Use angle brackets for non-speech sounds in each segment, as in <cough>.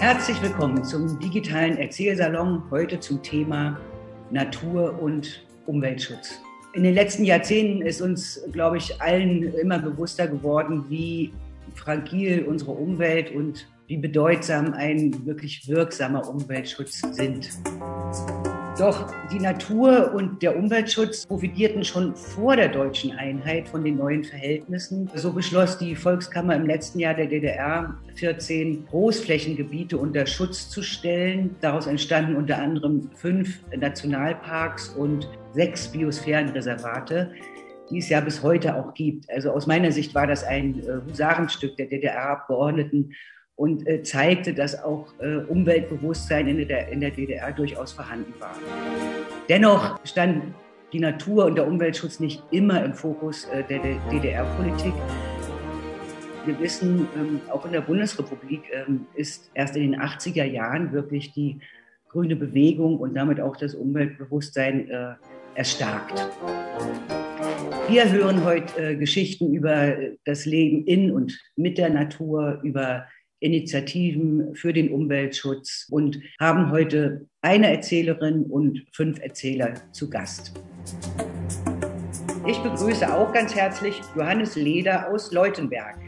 Herzlich willkommen zum digitalen Erzählsalon, heute zum Thema Natur und Umweltschutz. In den letzten Jahrzehnten ist uns, glaube ich, allen immer bewusster geworden, wie fragil unsere Umwelt und wie bedeutsam ein wirklich wirksamer Umweltschutz sind. Doch die Natur und der Umweltschutz profitierten schon vor der deutschen Einheit von den neuen Verhältnissen. So beschloss die Volkskammer im letzten Jahr der DDR 14 Großflächengebiete unter Schutz zu stellen. Daraus entstanden unter anderem fünf Nationalparks und sechs Biosphärenreservate die es ja bis heute auch gibt. Also aus meiner Sicht war das ein äh, Husarenstück der DDR-Abgeordneten und äh, zeigte, dass auch äh, Umweltbewusstsein in der, in der DDR durchaus vorhanden war. Dennoch stand die Natur und der Umweltschutz nicht immer im Fokus äh, der, der DDR-Politik. Wir wissen, ähm, auch in der Bundesrepublik ähm, ist erst in den 80er Jahren wirklich die grüne Bewegung und damit auch das Umweltbewusstsein äh, erstarkt. Wir hören heute äh, Geschichten über das Leben in und mit der Natur, über Initiativen für den Umweltschutz und haben heute eine Erzählerin und fünf Erzähler zu Gast. Ich begrüße auch ganz herzlich Johannes Leder aus Leutenberg.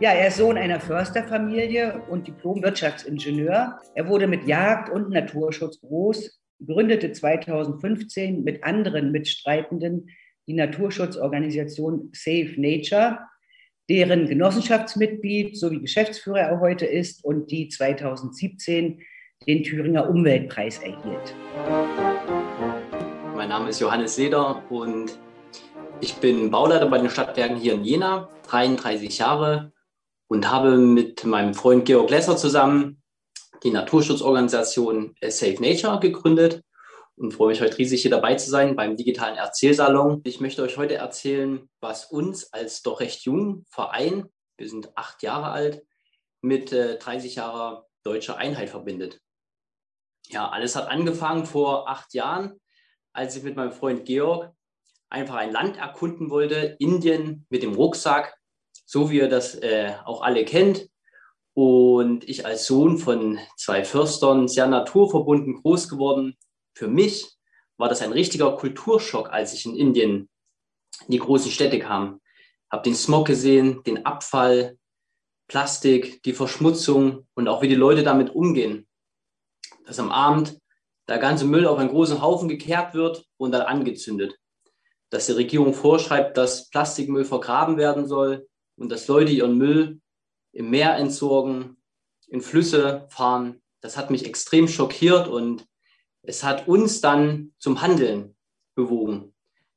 Ja, er ist Sohn einer Försterfamilie und Diplom-Wirtschaftsingenieur. Er wurde mit Jagd und Naturschutz groß, gründete 2015 mit anderen Mitstreitenden die Naturschutzorganisation Save Nature deren Genossenschaftsmitglied sowie Geschäftsführer er heute ist und die 2017 den Thüringer Umweltpreis erhielt. Mein Name ist Johannes Leder und ich bin Bauleiter bei den Stadtwerken hier in Jena, 33 Jahre und habe mit meinem Freund Georg Lesser zusammen die Naturschutzorganisation Save Nature gegründet und freue mich heute riesig hier dabei zu sein beim digitalen Erzählsalon. Ich möchte euch heute erzählen, was uns als doch recht jungen Verein, wir sind acht Jahre alt, mit äh, 30 Jahre deutscher Einheit verbindet. Ja, alles hat angefangen vor acht Jahren, als ich mit meinem Freund Georg einfach ein Land erkunden wollte, Indien mit dem Rucksack, so wie ihr das äh, auch alle kennt. Und ich als Sohn von zwei Förstern sehr naturverbunden groß geworden, für mich war das ein richtiger Kulturschock, als ich in Indien in die großen Städte kam. Habe den Smog gesehen, den Abfall, Plastik, die Verschmutzung und auch wie die Leute damit umgehen. Dass am Abend der ganze Müll auf einen großen Haufen gekehrt wird und dann angezündet. Dass die Regierung vorschreibt, dass Plastikmüll vergraben werden soll und dass Leute ihren Müll im Meer entsorgen, in Flüsse fahren. Das hat mich extrem schockiert und es hat uns dann zum Handeln bewogen.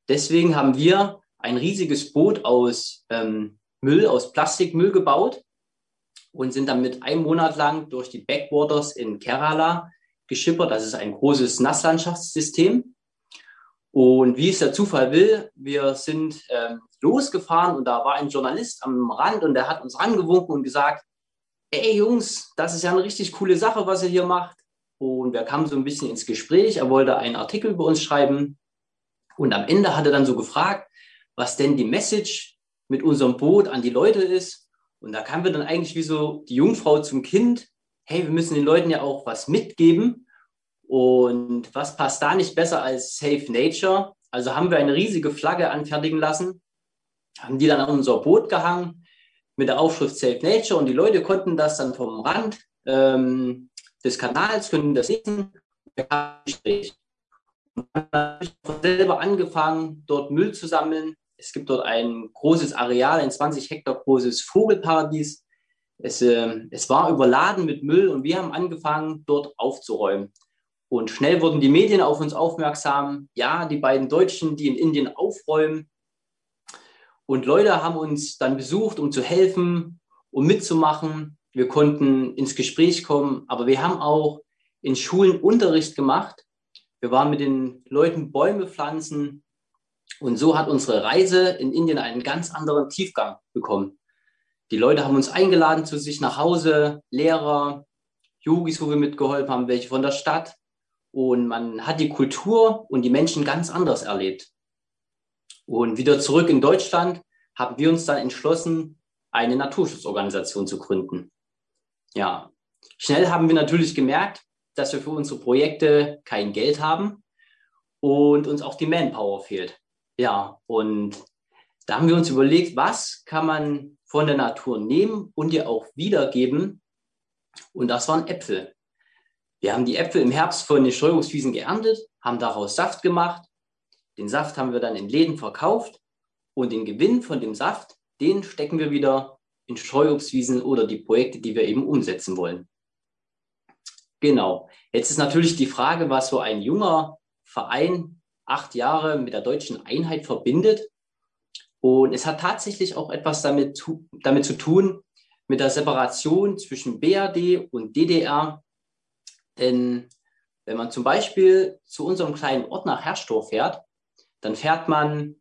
Deswegen haben wir ein riesiges Boot aus ähm, Müll, aus Plastikmüll gebaut und sind dann mit einem Monat lang durch die Backwaters in Kerala geschippert. Das ist ein großes Nasslandschaftssystem. Und wie es der Zufall will, wir sind ähm, losgefahren und da war ein Journalist am Rand und der hat uns rangewunken und gesagt, ey Jungs, das ist ja eine richtig coole Sache, was ihr hier macht. Und wir kamen so ein bisschen ins Gespräch. Er wollte einen Artikel über uns schreiben. Und am Ende hat er dann so gefragt, was denn die Message mit unserem Boot an die Leute ist. Und da kamen wir dann eigentlich wie so die Jungfrau zum Kind. Hey, wir müssen den Leuten ja auch was mitgeben. Und was passt da nicht besser als Safe Nature? Also haben wir eine riesige Flagge anfertigen lassen, haben die dann an unser Boot gehangen mit der Aufschrift Safe Nature und die Leute konnten das dann vom Rand ähm, des Kanals, können das sehen. Wir haben dann habe ich selber angefangen, dort Müll zu sammeln. Es gibt dort ein großes Areal, ein 20 Hektar großes Vogelparadies. Es, äh, es war überladen mit Müll und wir haben angefangen, dort aufzuräumen. Und schnell wurden die Medien auf uns aufmerksam. Ja, die beiden Deutschen, die in Indien aufräumen. Und Leute haben uns dann besucht, um zu helfen, um mitzumachen. Wir konnten ins Gespräch kommen, aber wir haben auch in Schulen Unterricht gemacht. Wir waren mit den Leuten Bäume pflanzen und so hat unsere Reise in Indien einen ganz anderen Tiefgang bekommen. Die Leute haben uns eingeladen zu sich nach Hause, Lehrer, Yogis, wo wir mitgeholfen haben, welche von der Stadt. Und man hat die Kultur und die Menschen ganz anders erlebt. Und wieder zurück in Deutschland haben wir uns dann entschlossen, eine Naturschutzorganisation zu gründen. Ja, schnell haben wir natürlich gemerkt, dass wir für unsere Projekte kein Geld haben und uns auch die Manpower fehlt. Ja, und da haben wir uns überlegt, was kann man von der Natur nehmen und ihr auch wiedergeben. Und das waren Äpfel. Wir haben die Äpfel im Herbst von den Streuungswiesen geerntet, haben daraus Saft gemacht. Den Saft haben wir dann in Läden verkauft und den Gewinn von dem Saft, den stecken wir wieder in Streuobstwiesen oder die Projekte, die wir eben umsetzen wollen. Genau. Jetzt ist natürlich die Frage, was so ein junger Verein acht Jahre mit der deutschen Einheit verbindet. Und es hat tatsächlich auch etwas damit, damit zu tun, mit der Separation zwischen BRD und DDR. Denn wenn man zum Beispiel zu unserem kleinen Ort nach Herrstorf fährt, dann fährt man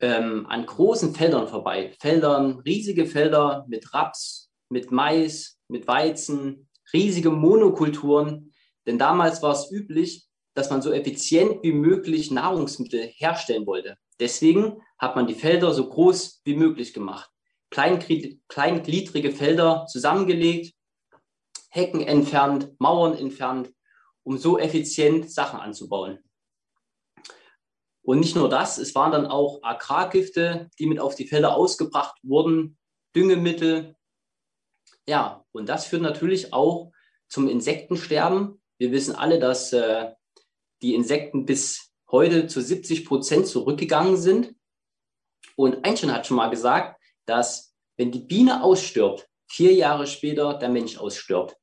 ähm, an großen Feldern vorbei. Feldern, riesige Felder mit Raps, mit Mais, mit Weizen, riesige Monokulturen. Denn damals war es üblich, dass man so effizient wie möglich Nahrungsmittel herstellen wollte. Deswegen hat man die Felder so groß wie möglich gemacht. Kleingliedrige Felder zusammengelegt, Hecken entfernt, Mauern entfernt, um so effizient Sachen anzubauen. Und nicht nur das, es waren dann auch Agrargifte, die mit auf die Felder ausgebracht wurden, Düngemittel. Ja, und das führt natürlich auch zum Insektensterben. Wir wissen alle, dass äh, die Insekten bis heute zu 70 Prozent zurückgegangen sind. Und Einstein hat schon mal gesagt, dass wenn die Biene ausstirbt, vier Jahre später der Mensch ausstirbt.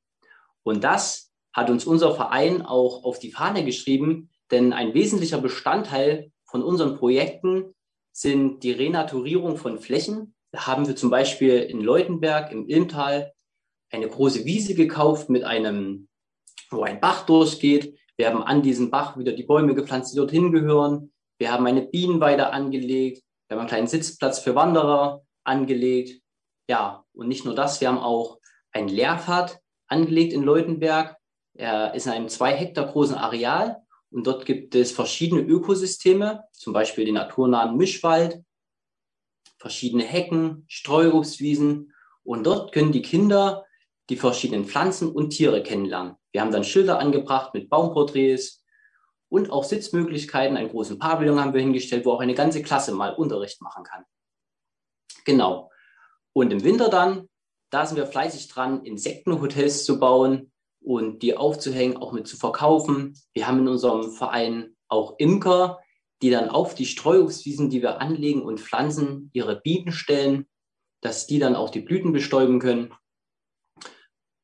Und das hat uns unser Verein auch auf die Fahne geschrieben, denn ein wesentlicher Bestandteil von unseren Projekten sind die Renaturierung von Flächen. Da haben wir zum Beispiel in Leutenberg im Ilmtal eine große Wiese gekauft mit einem, wo ein Bach durchgeht. Wir haben an diesem Bach wieder die Bäume gepflanzt, die dorthin gehören. Wir haben eine Bienenweide angelegt. Wir haben einen kleinen Sitzplatz für Wanderer angelegt. Ja, und nicht nur das, wir haben auch einen Lehrpfad angelegt in Leutenberg. Er ist in einem zwei Hektar großen Areal und dort gibt es verschiedene Ökosysteme, zum Beispiel den naturnahen Mischwald, verschiedene Hecken, Streuobstwiesen. Und dort können die Kinder die verschiedenen Pflanzen und Tiere kennenlernen. Wir haben dann Schilder angebracht mit Baumporträts und auch Sitzmöglichkeiten. Einen großen Pavillon haben wir hingestellt, wo auch eine ganze Klasse mal Unterricht machen kann. Genau. Und im Winter dann, da sind wir fleißig dran, Insektenhotels zu bauen, und die aufzuhängen, auch mit zu verkaufen. Wir haben in unserem Verein auch Imker, die dann auf die Streuobstwiesen, die wir anlegen und pflanzen, ihre Bienen stellen, dass die dann auch die Blüten bestäuben können.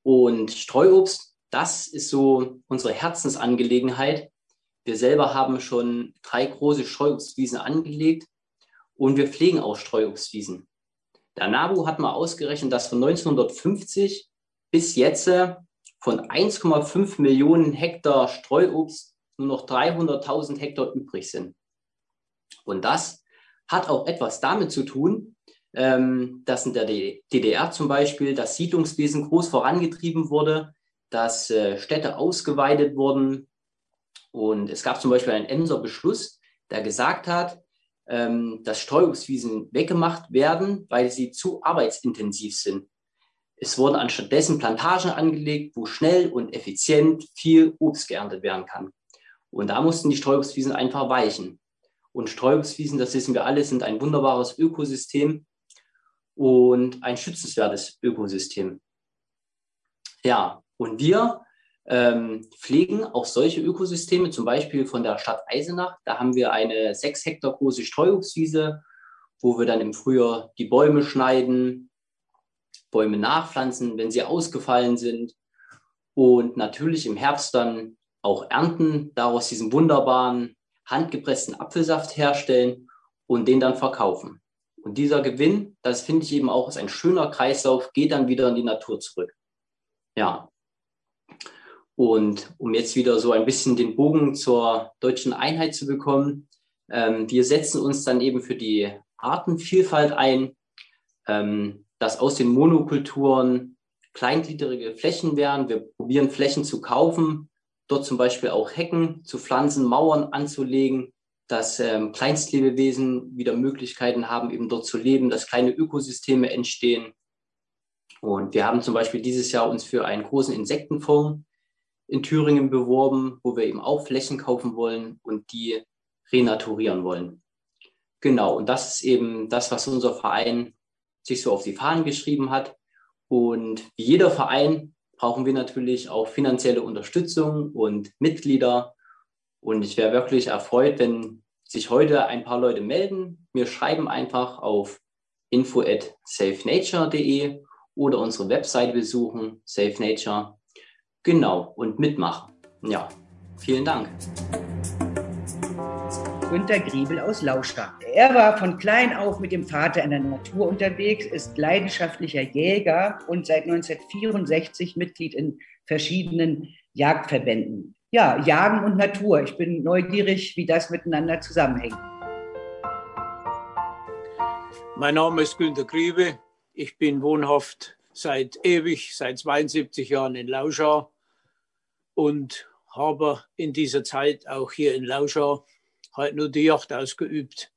Und Streuobst, das ist so unsere Herzensangelegenheit. Wir selber haben schon drei große Streuobstwiesen angelegt und wir pflegen auch Streuobstwiesen. Der NABU hat mal ausgerechnet, dass von 1950 bis jetzt von 1,5 Millionen Hektar Streuobst nur noch 300.000 Hektar übrig sind. Und das hat auch etwas damit zu tun, ähm, dass in der DDR zum Beispiel das Siedlungswesen groß vorangetrieben wurde, dass äh, Städte ausgeweitet wurden. Und es gab zum Beispiel einen Emser Beschluss, der gesagt hat, ähm, dass Streuobstwiesen weggemacht werden, weil sie zu arbeitsintensiv sind. Es wurden anstattdessen Plantagen angelegt, wo schnell und effizient viel Obst geerntet werden kann. Und da mussten die Streuobstwiesen einfach weichen. Und Streuobstwiesen, das wissen wir alle, sind ein wunderbares Ökosystem und ein schützenswertes Ökosystem. Ja, und wir ähm, pflegen auch solche Ökosysteme, zum Beispiel von der Stadt Eisenach. Da haben wir eine sechs Hektar große Streuobstwiese, wo wir dann im Frühjahr die Bäume schneiden, Bäume nachpflanzen, wenn sie ausgefallen sind und natürlich im Herbst dann auch ernten, daraus diesen wunderbaren handgepressten Apfelsaft herstellen und den dann verkaufen. Und dieser Gewinn, das finde ich eben auch, ist ein schöner Kreislauf, geht dann wieder in die Natur zurück. Ja. Und um jetzt wieder so ein bisschen den Bogen zur deutschen Einheit zu bekommen, ähm, wir setzen uns dann eben für die Artenvielfalt ein, ähm, dass aus den Monokulturen kleingliedrige Flächen werden. Wir probieren Flächen zu kaufen, dort zum Beispiel auch Hecken zu pflanzen, Mauern anzulegen, dass ähm, Kleinstlebewesen wieder Möglichkeiten haben, eben dort zu leben, dass kleine Ökosysteme entstehen. Und wir haben zum Beispiel dieses Jahr uns für einen großen Insektenfonds in Thüringen beworben, wo wir eben auch Flächen kaufen wollen und die renaturieren wollen. Genau, und das ist eben das, was unser Verein sich so auf die Fahnen geschrieben hat. Und wie jeder Verein brauchen wir natürlich auch finanzielle Unterstützung und Mitglieder. Und ich wäre wirklich erfreut, wenn sich heute ein paar Leute melden. Mir schreiben einfach auf info at safenature.de oder unsere Webseite besuchen, Safe Nature. Genau, und mitmachen. Ja, vielen Dank. Günter Griebel aus Lauschach. Er war von klein auf mit dem Vater in der Natur unterwegs, ist leidenschaftlicher Jäger und seit 1964 Mitglied in verschiedenen Jagdverbänden. Ja, Jagen und Natur. Ich bin neugierig, wie das miteinander zusammenhängt. Mein Name ist Günter Griebe. Ich bin wohnhaft seit ewig, seit 72 Jahren in Lauschau und habe in dieser Zeit auch hier in Lauschau halt nur die Yacht ausgeübt.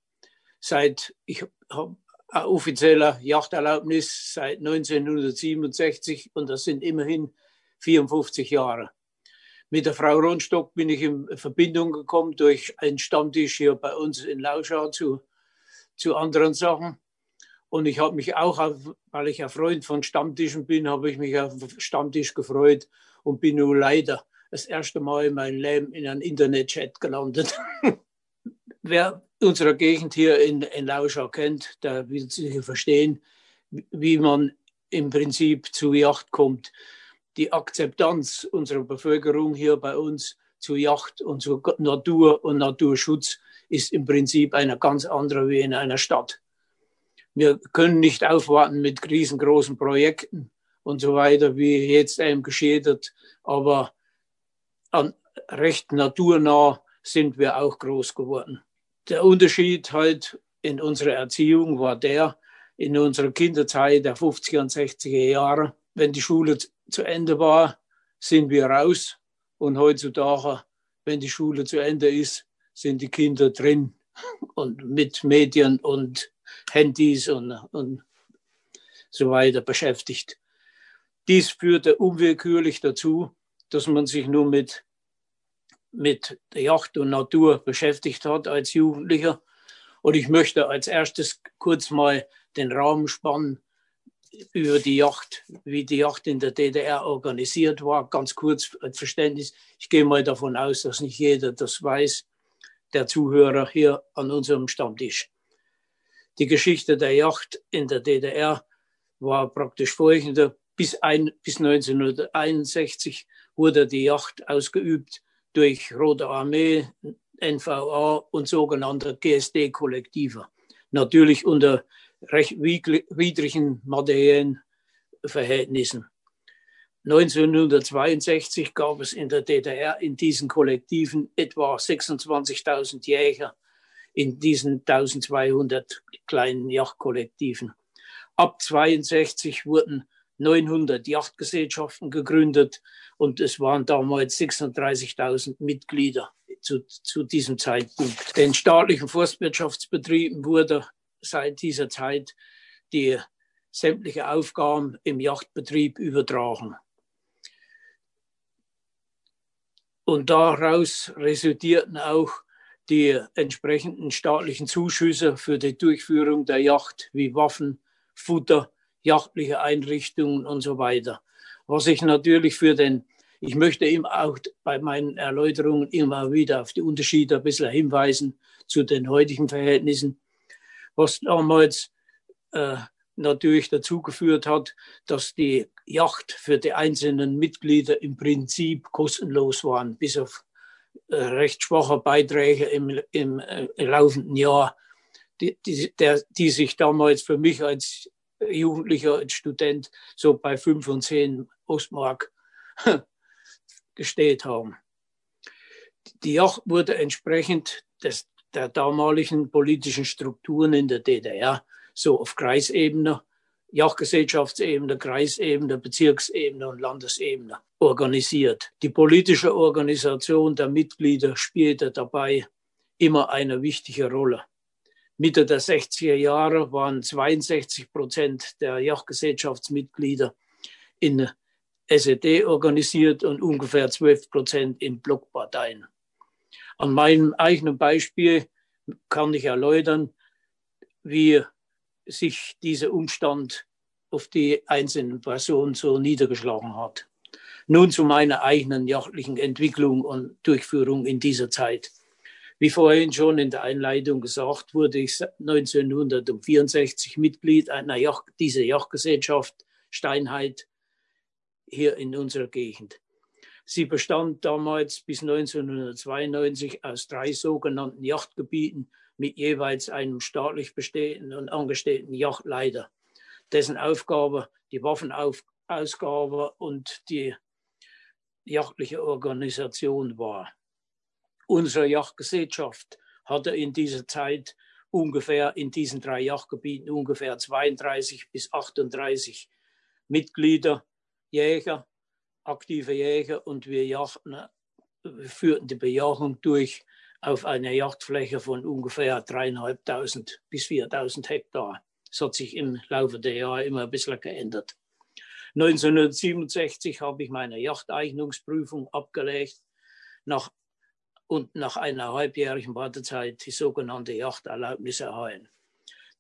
Seit ich habe eine offizielle Yachterlaubnis seit 1967 und das sind immerhin 54 Jahre. Mit der Frau Ronstock bin ich in Verbindung gekommen durch einen Stammtisch hier bei uns in Lauschau zu, zu anderen Sachen. Und ich habe mich auch, auf, weil ich ein Freund von Stammtischen bin, habe ich mich auf Stammtisch gefreut und bin nun leider das erste Mal in meinem Leben in einem Internetchat gelandet. <laughs> Wer unsere Gegend hier in, in Lauschau kennt, der wird sicher verstehen, wie man im Prinzip zu Yacht kommt. Die Akzeptanz unserer Bevölkerung hier bei uns zu Yacht und zu Natur und Naturschutz ist im Prinzip eine ganz andere wie in einer Stadt. Wir können nicht aufwarten mit riesengroßen Projekten und so weiter, wie jetzt einem geschieht, aber an recht naturnah sind wir auch groß geworden. Der Unterschied halt in unserer Erziehung war der, in unserer Kinderzeit der 50er und 60er Jahre, wenn die Schule zu Ende war, sind wir raus. Und heutzutage, wenn die Schule zu Ende ist, sind die Kinder drin <laughs> und mit Medien und Handys und, und so weiter beschäftigt. Dies führte unwillkürlich dazu, dass man sich nur mit mit der Yacht und Natur beschäftigt hat als Jugendlicher. Und ich möchte als erstes kurz mal den Rahmen spannen über die Yacht, wie die Yacht in der DDR organisiert war. Ganz kurz als Verständnis. Ich gehe mal davon aus, dass nicht jeder das weiß, der Zuhörer hier an unserem Stammtisch. Die Geschichte der Yacht in der DDR war praktisch folgende. Bis, ein, bis 1961 wurde die Yacht ausgeübt durch Rote Armee, NVA und sogenannte GSD-Kollektive. Natürlich unter recht widrigen materiellen Verhältnissen. 1962 gab es in der DDR in diesen Kollektiven etwa 26.000 Jäger in diesen 1200 kleinen Yachtkollektiven. Ab 62 wurden 900 Yachtgesellschaften gegründet und es waren damals 36.000 Mitglieder zu, zu diesem Zeitpunkt. Den staatlichen Forstwirtschaftsbetrieben wurde seit dieser Zeit die sämtliche Aufgaben im Yachtbetrieb übertragen. Und daraus resultierten auch die entsprechenden staatlichen Zuschüsse für die Durchführung der Yacht wie Waffen, Futter, jachtliche Einrichtungen und so weiter. Was ich natürlich für den, ich möchte ihm auch bei meinen Erläuterungen immer wieder auf die Unterschiede ein bisschen hinweisen zu den heutigen Verhältnissen, was damals äh, natürlich dazu geführt hat, dass die Yacht für die einzelnen Mitglieder im Prinzip kostenlos waren, bis auf äh, recht schwache Beiträge im, im, äh, laufenden Jahr die, die, der, die sich damals für mich als Jugendlicher, als Student so bei 5 und 10 Ostmark <laughs> gestellt haben. Die Yacht wurde entsprechend des, der damaligen politischen Strukturen in der DDR so auf Kreisebene, Yachtgesellschaftsebene, Kreisebene, Bezirksebene und Landesebene organisiert. Die politische Organisation der Mitglieder spielte dabei immer eine wichtige Rolle. Mitte der 60er Jahre waren 62 Prozent der Yachtgesellschaftsmitglieder in SED organisiert und ungefähr 12 Prozent in Blockparteien. An meinem eigenen Beispiel kann ich erläutern, wie sich dieser Umstand auf die einzelnen Personen so niedergeschlagen hat. Nun zu meiner eigenen jachtlichen Entwicklung und Durchführung in dieser Zeit. Wie vorhin schon in der Einleitung gesagt, wurde ich 1964 Mitglied einer Yacht, dieser Yachtgesellschaft Steinheit hier in unserer Gegend. Sie bestand damals bis 1992 aus drei sogenannten Yachtgebieten mit jeweils einem staatlich bestehenden und angestellten Yachtleiter, dessen Aufgabe die Waffenausgabe und die jachtliche Organisation war. Unsere Yachtgesellschaft hatte in dieser Zeit ungefähr in diesen drei Yachtgebieten ungefähr 32 bis 38 Mitglieder, Jäger, aktive Jäger und wir jachten, führten die Bejahung durch auf einer Yachtfläche von ungefähr dreieinhalbtausend bis 4000 Hektar. Das hat sich im Laufe der Jahre immer ein bisschen geändert. 1967 habe ich meine Yachteignungsprüfung abgelegt nach und nach einer halbjährigen Wartezeit die sogenannte Yachterlaubnis erhalten.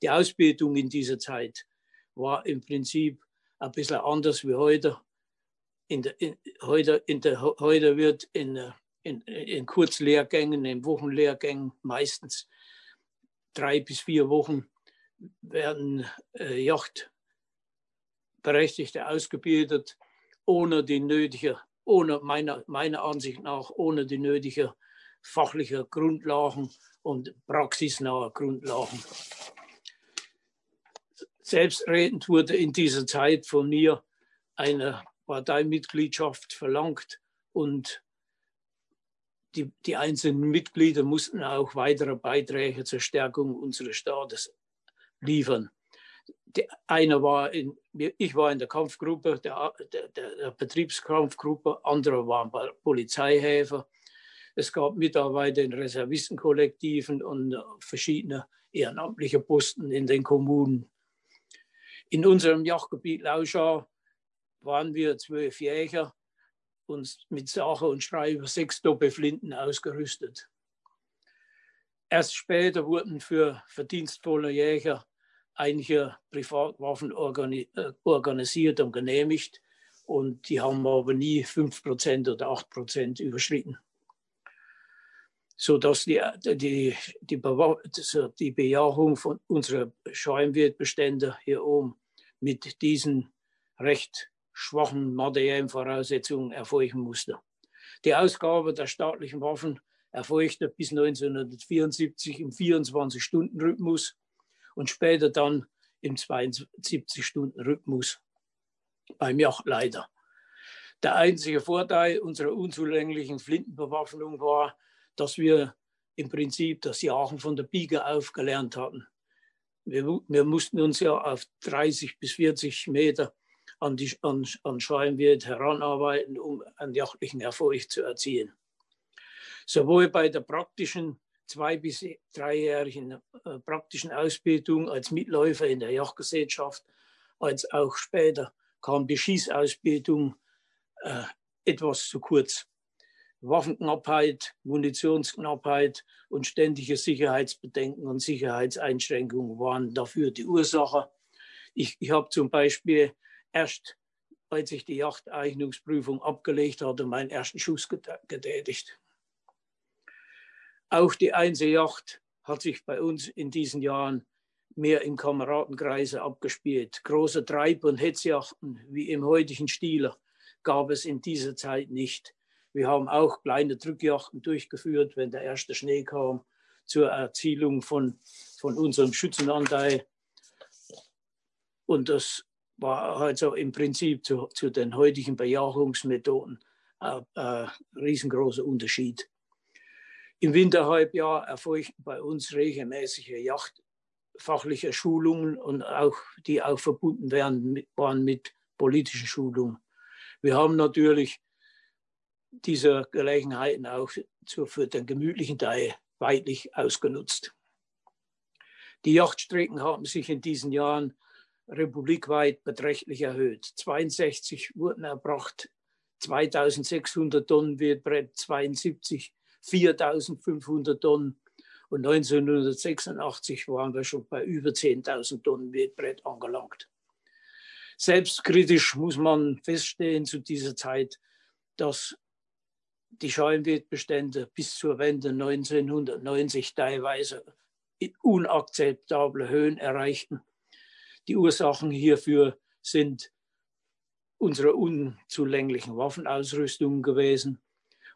Die Ausbildung in dieser Zeit war im Prinzip ein bisschen anders wie heute. In der, in, heute, in der, heute wird in, in, in Kurzlehrgängen, in Wochenlehrgängen meistens drei bis vier Wochen werden äh, Yachtberechtigte ausgebildet, ohne die nötige, ohne meiner, meiner Ansicht nach, ohne die nötige fachlicher Grundlagen und praxisnaher Grundlagen. Selbstredend wurde in dieser Zeit von mir eine Parteimitgliedschaft verlangt und die, die einzelnen Mitglieder mussten auch weitere Beiträge zur Stärkung unseres Staates liefern. Die eine war in, ich war in der Kampfgruppe, der, der, der Betriebskampfgruppe, andere waren Polizeihäfer es gab Mitarbeiter in Reservistenkollektiven und verschiedene ehrenamtliche Posten in den Kommunen. In unserem Jagdgebiet Lauschau waren wir zwölf Jäger und mit Sache und Schreiber sechs Doppelflinten ausgerüstet. Erst später wurden für verdienstvolle Jäger einige Privatwaffen äh, organisiert und genehmigt und die haben aber nie 5% oder 8% überschritten sodass die, die, die, die Bejahung von unserer Scheinwertbestände hier oben mit diesen recht schwachen materiellen Voraussetzungen erfolgen musste. Die Ausgabe der staatlichen Waffen erfolgte bis 1974 im 24-Stunden-Rhythmus und später dann im 72-Stunden-Rhythmus beim Yachtleiter. Der einzige Vorteil unserer unzulänglichen Flintenbewaffnung war, dass wir im Prinzip das Jagen von der Biege auf gelernt hatten. Wir, wir, mussten uns ja auf 30 bis 40 Meter an, die, an, an Scheinwirt heranarbeiten, um einen jachtlichen Erfolg zu erzielen. Sowohl bei der praktischen zwei- bis dreijährigen äh, praktischen Ausbildung als Mitläufer in der Jagdgesellschaft, als auch später kam die Schießausbildung äh, etwas zu kurz. Waffenknappheit, Munitionsknappheit und ständige Sicherheitsbedenken und Sicherheitseinschränkungen waren dafür die Ursache. Ich, ich habe zum Beispiel erst, als ich die Yachteignungsprüfung abgelegt hatte, meinen ersten Schuss getätigt. Auch die Einzeljacht hat sich bei uns in diesen Jahren mehr im Kameradenkreise abgespielt. Große Treib- und Hetzjachten wie im heutigen Stile gab es in dieser Zeit nicht. Wir haben auch kleine Drückjachten durchgeführt, wenn der erste Schnee kam. zur Erzielung von, von unserem Schützenanteil. Und das war also im Prinzip zu, zu den heutigen Bejahungsmethoden ein, ein riesengroßer Unterschied. Im Winterhalbjahr erfolgten bei uns regelmäßige yachtfachliche Schulungen und auch die auch verbunden werden, waren mit politischen Schulungen. Wir haben natürlich diese Gelegenheiten auch für den gemütlichen Teil weitlich ausgenutzt. Die Yachtstrecken haben sich in diesen Jahren republikweit beträchtlich erhöht. 62 wurden erbracht, 2600 Tonnen Wildbrett, 72 4500 Tonnen und 1986 waren wir schon bei über 10.000 Tonnen Wildbrett angelangt. Selbstkritisch muss man feststellen zu dieser Zeit, dass die Scheinwildbestände bis zur Wende 1990 teilweise unakzeptable Höhen erreichten. Die Ursachen hierfür sind unsere unzulänglichen Waffenausrüstung gewesen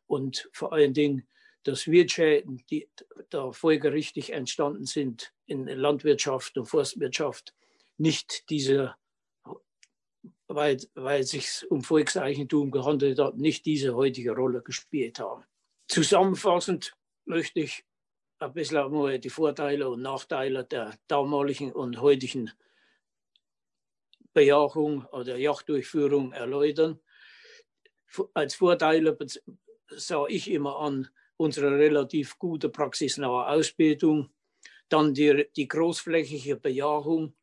und vor allen Dingen, dass Wirtschäden, die da folgerichtig entstanden sind in Landwirtschaft und Forstwirtschaft, nicht diese, weil, weil es sich um Volkseigentum gehandelt hat, nicht diese heutige Rolle gespielt haben. Zusammenfassend möchte ich ein bisschen die Vorteile und Nachteile der damaligen und heutigen Bejahung oder Yachtdurchführung erläutern. Als Vorteile sah ich immer an unsere relativ gute praxisnahe Ausbildung, dann die, die großflächige Bejahung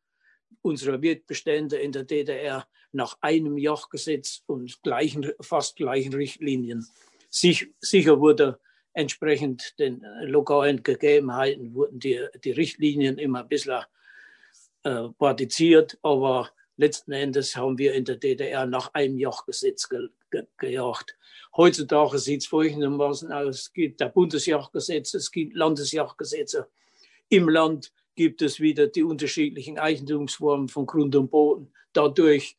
unserer Wildbestände in der DDR nach einem Yachtgesetz und gleichen, fast gleichen Richtlinien. Sich, sicher wurde entsprechend den lokalen Gegebenheiten wurden die, die Richtlinien immer ein bisschen äh, partiziert, aber letzten Endes haben wir in der DDR nach einem Jagdgesetz ge ge gejagt. Heutzutage sieht es folgendermaßen aus. Es gibt der Bundesjagdgesetz, es gibt Landesjagdgesetze. Im Land gibt es wieder die unterschiedlichen Eigentumsformen von Grund und Boden. Dadurch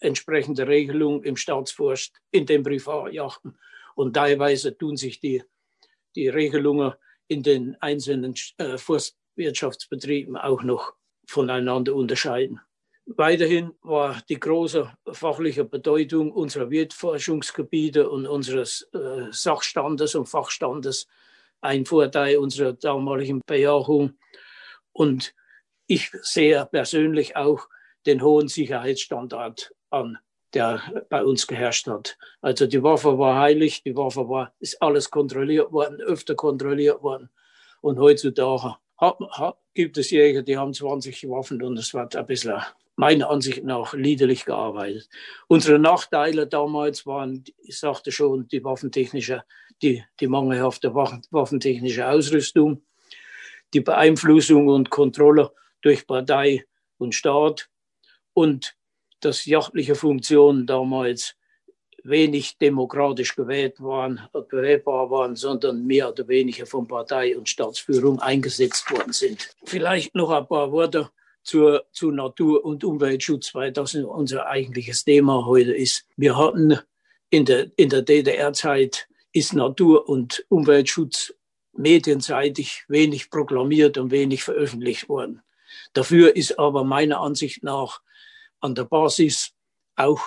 entsprechende Regelungen im Staatsforst, in den Privatjachten. Und teilweise tun sich die, die Regelungen in den einzelnen äh, Forstwirtschaftsbetrieben auch noch voneinander unterscheiden. Weiterhin war die große fachliche Bedeutung unserer Wildforschungsgebiete und unseres äh, Sachstandes und Fachstandes ein Vorteil unserer damaligen Bejahung. Und ich sehe persönlich auch den hohen Sicherheitsstandard an, der bei uns geherrscht hat. Also die Waffe war heilig, die Waffe war, ist alles kontrolliert worden, öfter kontrolliert worden. Und heutzutage hat, hat, gibt es Jäger, die haben 20 Waffen und es wird ein bisschen meiner Ansicht nach liederlich gearbeitet. Unsere Nachteile damals waren, ich sagte schon, die waffentechnische, die, die mangelhafte waffentechnische Ausrüstung, die Beeinflussung und Kontrolle durch Partei und Staat und dass jachtliche Funktionen damals wenig demokratisch gewählt waren, gewählbar waren, sondern mehr oder weniger von Partei und Staatsführung eingesetzt worden sind. Vielleicht noch ein paar Worte zur, zu Natur- und Umweltschutz, weil das unser eigentliches Thema heute ist. Wir hatten in der, in der DDR-Zeit ist Natur- und Umweltschutz medienseitig wenig proklamiert und wenig veröffentlicht worden. Dafür ist aber meiner Ansicht nach an der Basis auch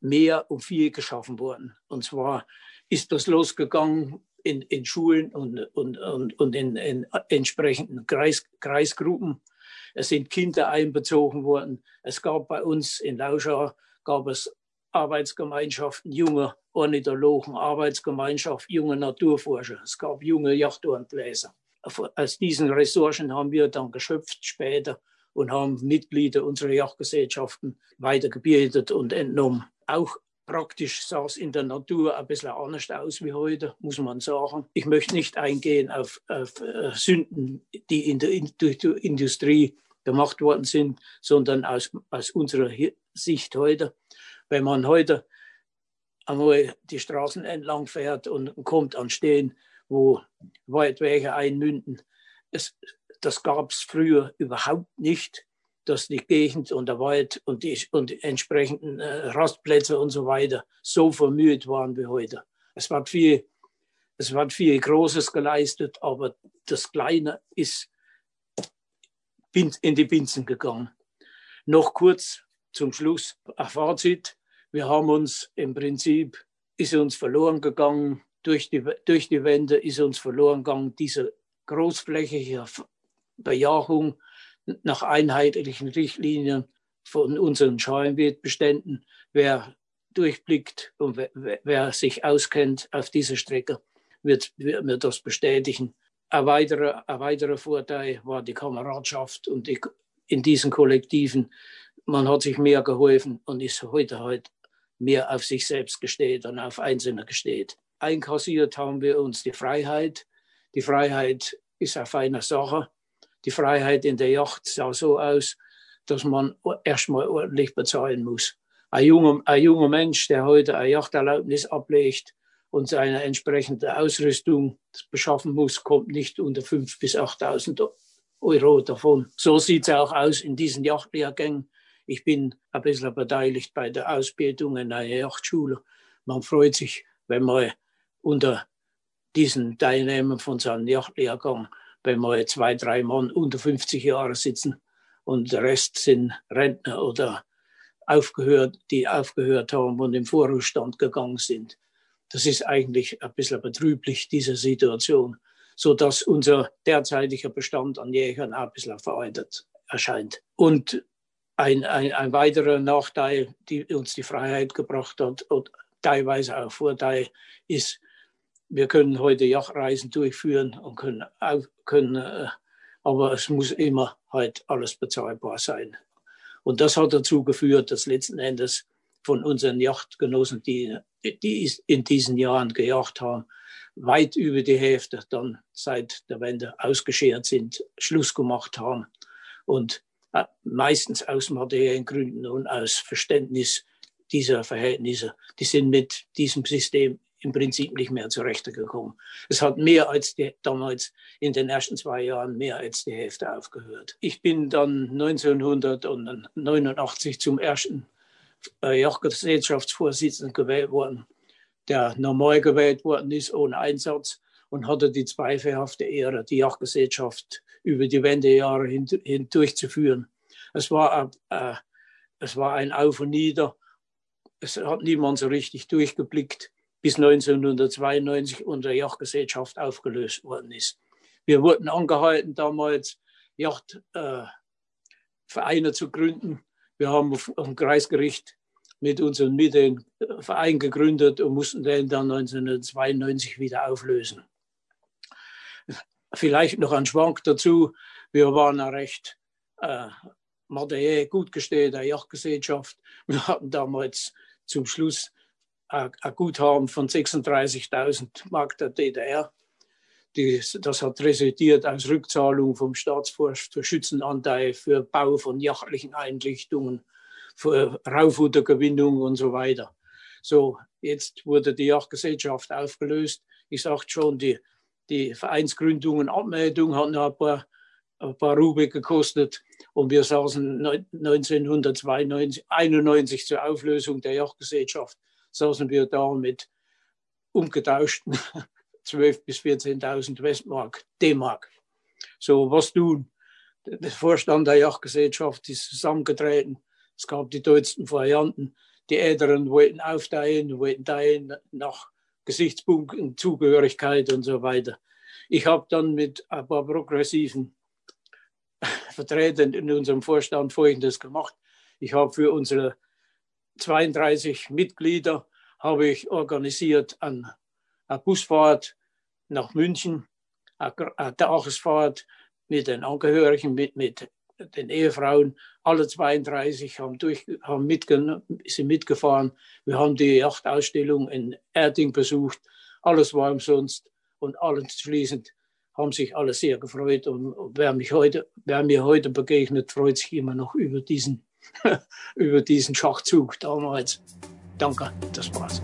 mehr und viel geschaffen worden. Und zwar ist das losgegangen in, in Schulen und, und, und, und in, in entsprechenden Kreis, Kreisgruppen es sind Kinder einbezogen worden. Es gab bei uns in Lauschau gab es Arbeitsgemeinschaften junger Ornithologen, Arbeitsgemeinschaft junger Naturforscher. Es gab junge Jachtohrenbläser. Aus diesen Ressourcen haben wir dann geschöpft später und haben Mitglieder unserer Jagdgesellschaften weitergebildet und entnommen. Auch praktisch sah es in der Natur ein bisschen anders aus wie heute, muss man sagen. Ich möchte nicht eingehen auf, auf äh, Sünden, die in der, Industrie gemacht worden sind, sondern aus, aus unserer Sicht heute. Wenn man heute einmal die Straßen entlang fährt und kommt an Stehen, wo Waldwege einmünden, es, das gab es früher überhaupt nicht dass die Gegend und der Wald und die, und die entsprechenden äh, Rastplätze und so weiter so vermüllt waren wie heute. Es war viel Es wird viel Großes geleistet, aber das Kleine ist in die Binsen gegangen. Noch kurz zum Schluss ein Fazit. Wir haben uns im Prinzip, ist uns verloren gegangen, durch die, durch die Wände ist uns verloren gegangen, diese großflächige Bejahung nach einheitlichen Richtlinien von unseren Schauenbeständen. Wer durchblickt und wer, wer, sich auskennt auf dieser Strecke, wird, wird mir das bestätigen. Ein weiterer, ein weiterer Vorteil war die Kameradschaft und die, in diesen Kollektiven. Man hat sich mehr geholfen und ist heute halt mehr auf sich selbst gesteht und auf Einzelne gesteht. Einkassiert haben wir uns die Freiheit. Die Freiheit ist eine feine Sache. Die Freiheit in der Yacht sah so aus, dass man erstmal ordentlich bezahlen muss. Ein junger, ein junger Mensch, der heute eine Yachterlaubnis ablegt und seine entsprechende Ausrüstung beschaffen muss, kommt nicht unter 5.000 bis 8.000 Euro davon. So sieht es auch aus in diesen Yachtlehrgängen. Ich bin ein bisschen beteiligt bei der Ausbildung in einer Yachtschule. Man freut sich, wenn man unter diesen Teilnehmern von seinem Yachtlehrgang, wenn man zwei, drei Mann unter 50 Jahre sitzen und der Rest sind Rentner oder aufgehört, die aufgehört haben und im Vorruhestand gegangen sind. Das ist eigentlich ein bisschen betrüblich, diese Situation, so dass unser derzeitiger Bestand an Jägern auch ein bisschen veraltet erscheint. Und ein, ein, ein weiterer Nachteil, die uns die Freiheit gebracht hat und teilweise auch Vorteil, ist, wir können heute Yachtreisen durchführen und können, können äh, aber es muss immer halt alles bezahlbar sein. Und das hat dazu geführt, dass letzten Endes von unseren Yachtgenossen, die, die in diesen Jahren gejacht haben, weit über die Hälfte dann seit der Wende ausgeschert sind, Schluss gemacht haben und meistens aus materiellen Gründen und aus Verständnis dieser Verhältnisse. Die sind mit diesem System im Prinzip nicht mehr zurechte gekommen. Es hat mehr als die, damals in den ersten zwei Jahren mehr als die Hälfte aufgehört. Ich bin dann 1989 zum ersten äh, Jagdgesellschaftsvorsitzenden gewählt worden, der normal gewählt worden ist, ohne Einsatz und hatte die zweifelhafte Ehre, die Jagdgesellschaft über die Wendejahre hin, hin durchzuführen. Es war, äh, es war ein Auf und Nieder. Es hat niemand so richtig durchgeblickt bis 1992 unsere Yachtgesellschaft aufgelöst worden ist. Wir wurden angehalten, damals Yachtvereine äh, zu gründen. Wir haben auf, dem Kreisgericht mit unseren Mitteln Verein gegründet und mussten den dann 1992 wieder auflösen. Vielleicht noch ein Schwank dazu. Wir waren eine recht äh, materiell gut gestellte Yachtgesellschaft. Wir hatten damals zum Schluss ein Guthaben von 36.000 Mark der DDR. Die, das hat resultiert aus Rückzahlung vom Staatsforst für Schützenanteil, für Bau von jachtlichen Einrichtungen, für Raufuttergewinnung und so weiter. So, jetzt wurde die Jagdgesellschaft aufgelöst. Ich sagte schon, die, die Vereinsgründung und Abmeldung hat noch ein paar, ein paar Rubel gekostet. Und wir saßen 1992 zur Auflösung der Jagdgesellschaft saßen wir da mit umgetauschten <laughs> 12.000 bis 14.000 Westmark, D-Mark. So, was tun? Der Vorstand der Yachtgesellschaft ist zusammengetreten. Es gab die deutschen Varianten. Die Älteren wollten aufteilen, wollten teilen nach Gesichtspunkten, Zugehörigkeit und so weiter. Ich habe dann mit ein paar progressiven <laughs> Vertretern in unserem Vorstand Folgendes gemacht. Ich habe für unsere 32 Mitglieder habe ich organisiert eine Busfahrt nach München, eine Tagesfahrt mit den Angehörigen, mit, mit den Ehefrauen. Alle 32 haben, durch, haben mitge sind mitgefahren. Wir haben die Yachtausstellung in Erding besucht. Alles war umsonst und anschließend haben sich alle sehr gefreut. Und wer, mich heute, wer mir heute begegnet, freut sich immer noch über diesen <laughs> über diesen Schachzug damals. Danke, das war's.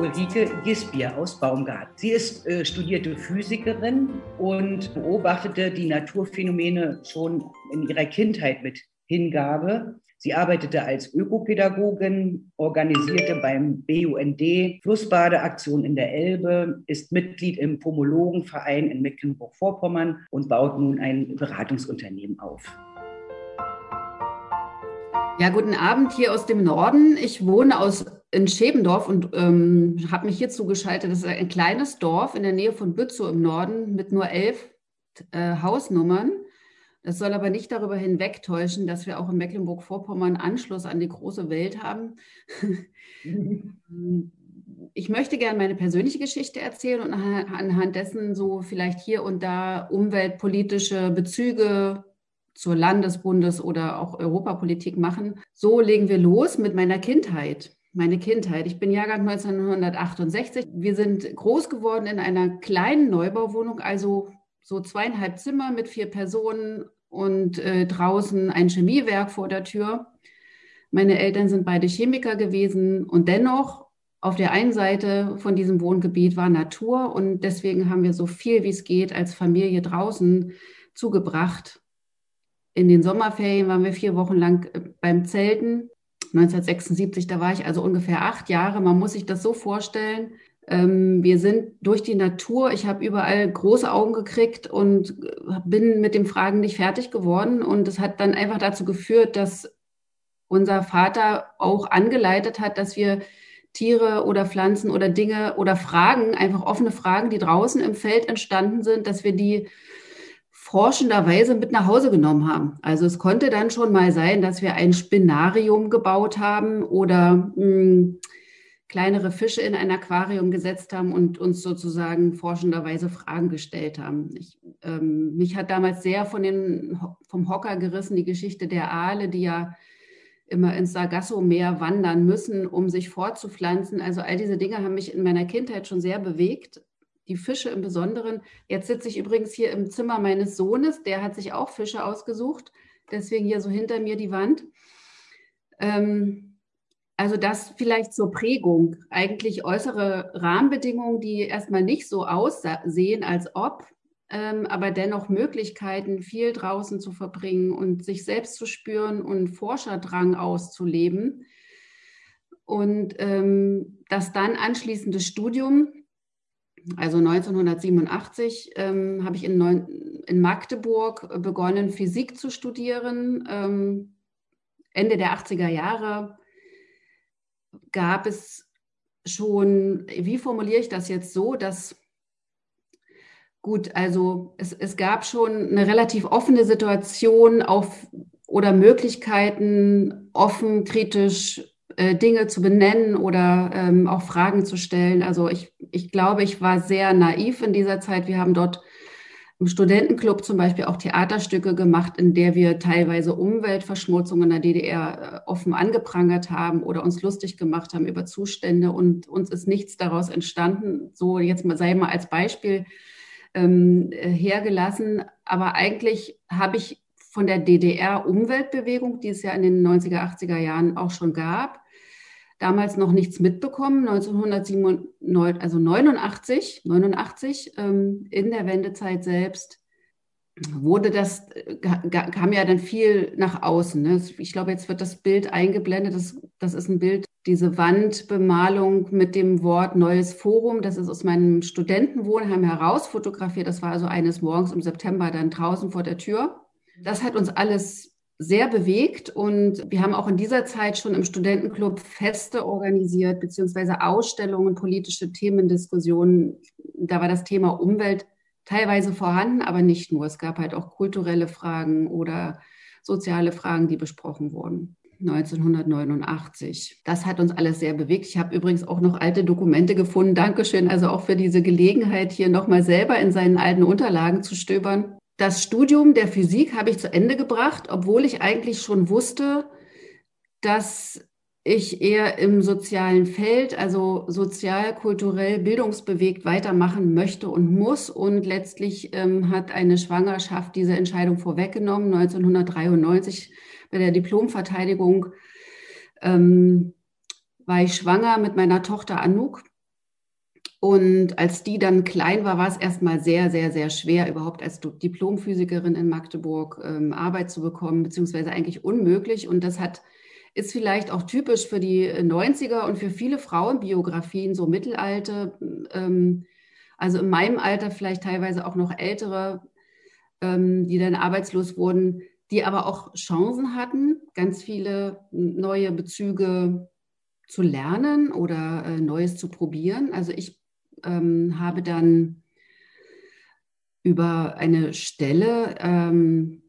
Ulrike Gisbier aus Baumgart. Sie ist äh, studierte Physikerin und beobachtete die Naturphänomene schon in ihrer Kindheit mit Hingabe. Sie arbeitete als Ökopädagogin, organisierte beim BUND Flussbadeaktionen in der Elbe, ist Mitglied im Pomologenverein in Mecklenburg-Vorpommern und baut nun ein Beratungsunternehmen auf. Ja, guten Abend hier aus dem Norden. Ich wohne aus in Schebendorf und ähm, habe mich hier zugeschaltet. Das ist ein kleines Dorf in der Nähe von Bützow im Norden mit nur elf äh, Hausnummern. Das soll aber nicht darüber hinwegtäuschen, dass wir auch in Mecklenburg-Vorpommern Anschluss an die große Welt haben. <laughs> ich möchte gerne meine persönliche Geschichte erzählen und anhand dessen so vielleicht hier und da umweltpolitische Bezüge zur Landes-, Bundes- oder auch Europapolitik machen. So legen wir los mit meiner Kindheit. Meine Kindheit. Ich bin Jahrgang 1968. Wir sind groß geworden in einer kleinen Neubauwohnung, also so zweieinhalb Zimmer mit vier Personen und äh, draußen ein Chemiewerk vor der Tür. Meine Eltern sind beide Chemiker gewesen und dennoch auf der einen Seite von diesem Wohngebiet war Natur und deswegen haben wir so viel wie es geht als Familie draußen zugebracht. In den Sommerferien waren wir vier Wochen lang äh, beim Zelten. 1976, da war ich also ungefähr acht Jahre. Man muss sich das so vorstellen. Ähm, wir sind durch die Natur, ich habe überall große Augen gekriegt und bin mit dem Fragen nicht fertig geworden. Und es hat dann einfach dazu geführt, dass unser Vater auch angeleitet hat, dass wir Tiere oder Pflanzen oder Dinge oder Fragen, einfach offene Fragen, die draußen im Feld entstanden sind, dass wir die forschenderweise mit nach Hause genommen haben. Also es konnte dann schon mal sein, dass wir ein Spinarium gebaut haben oder mh, hm, kleinere Fische in ein Aquarium gesetzt haben und uns sozusagen forschenderweise Fragen gestellt haben. Ich, ähm, mich hat damals sehr von den, vom Hocker gerissen die Geschichte der Aale, die ja immer ins Sargasso-Meer wandern müssen, um sich fortzupflanzen. Also all diese Dinge haben mich in meiner Kindheit schon sehr bewegt. Die Fische im Besonderen. Jetzt sitze ich übrigens hier im Zimmer meines Sohnes, der hat sich auch Fische ausgesucht. Deswegen hier so hinter mir die Wand. Ähm, also das vielleicht zur Prägung. Eigentlich äußere Rahmenbedingungen, die erstmal nicht so aussehen, als ob, ähm, aber dennoch Möglichkeiten, viel draußen zu verbringen und sich selbst zu spüren und Forscherdrang auszuleben. Und ähm, das dann anschließende Studium, also 1987, ähm, habe ich in, in Magdeburg begonnen, Physik zu studieren. Ähm, Ende der 80er Jahre gab es schon, wie formuliere ich das jetzt so, dass gut, also es, es gab schon eine relativ offene Situation auf oder Möglichkeiten, offen, kritisch äh, Dinge zu benennen oder ähm, auch Fragen zu stellen. Also ich, ich glaube, ich war sehr naiv in dieser Zeit. Wir haben dort im Studentenclub zum Beispiel auch Theaterstücke gemacht, in der wir teilweise Umweltverschmutzung in der DDR äh, offen angeprangert haben oder uns lustig gemacht haben über Zustände und uns ist nichts daraus entstanden. So jetzt mal sei mal als Beispiel ähm, äh, hergelassen. Aber eigentlich habe ich von der DDR-Umweltbewegung, die es ja in den 90er, 80er Jahren auch schon gab, damals noch nichts mitbekommen. 1987, also 89, 89 ähm, in der Wendezeit selbst wurde das, kam ja dann viel nach außen. Ne? Ich glaube, jetzt wird das Bild eingeblendet. Das, das ist ein Bild, diese Wandbemalung mit dem Wort Neues Forum. Das ist aus meinem Studentenwohnheim heraus fotografiert. Das war also eines Morgens im September dann draußen vor der Tür. Das hat uns alles sehr bewegt und wir haben auch in dieser Zeit schon im Studentenclub Feste organisiert, beziehungsweise Ausstellungen, politische Themendiskussionen. Da war das Thema Umwelt teilweise vorhanden, aber nicht nur. Es gab halt auch kulturelle Fragen oder soziale Fragen, die besprochen wurden. 1989. Das hat uns alles sehr bewegt. Ich habe übrigens auch noch alte Dokumente gefunden. Dankeschön also auch für diese Gelegenheit, hier nochmal selber in seinen alten Unterlagen zu stöbern. Das Studium der Physik habe ich zu Ende gebracht, obwohl ich eigentlich schon wusste, dass ich eher im sozialen Feld, also sozial, kulturell, bildungsbewegt weitermachen möchte und muss. Und letztlich ähm, hat eine Schwangerschaft diese Entscheidung vorweggenommen. 1993 bei der Diplomverteidigung ähm, war ich schwanger mit meiner Tochter Anouk. Und als die dann klein war, war es erstmal sehr, sehr, sehr schwer, überhaupt als Diplomphysikerin in Magdeburg ähm, Arbeit zu bekommen, beziehungsweise eigentlich unmöglich. Und das hat, ist vielleicht auch typisch für die 90er und für viele Frauenbiografien, so Mittelalter, ähm, also in meinem Alter vielleicht teilweise auch noch ältere, ähm, die dann arbeitslos wurden, die aber auch Chancen hatten, ganz viele neue Bezüge zu lernen oder äh, Neues zu probieren. Also ich ähm, habe dann über eine Stelle ähm,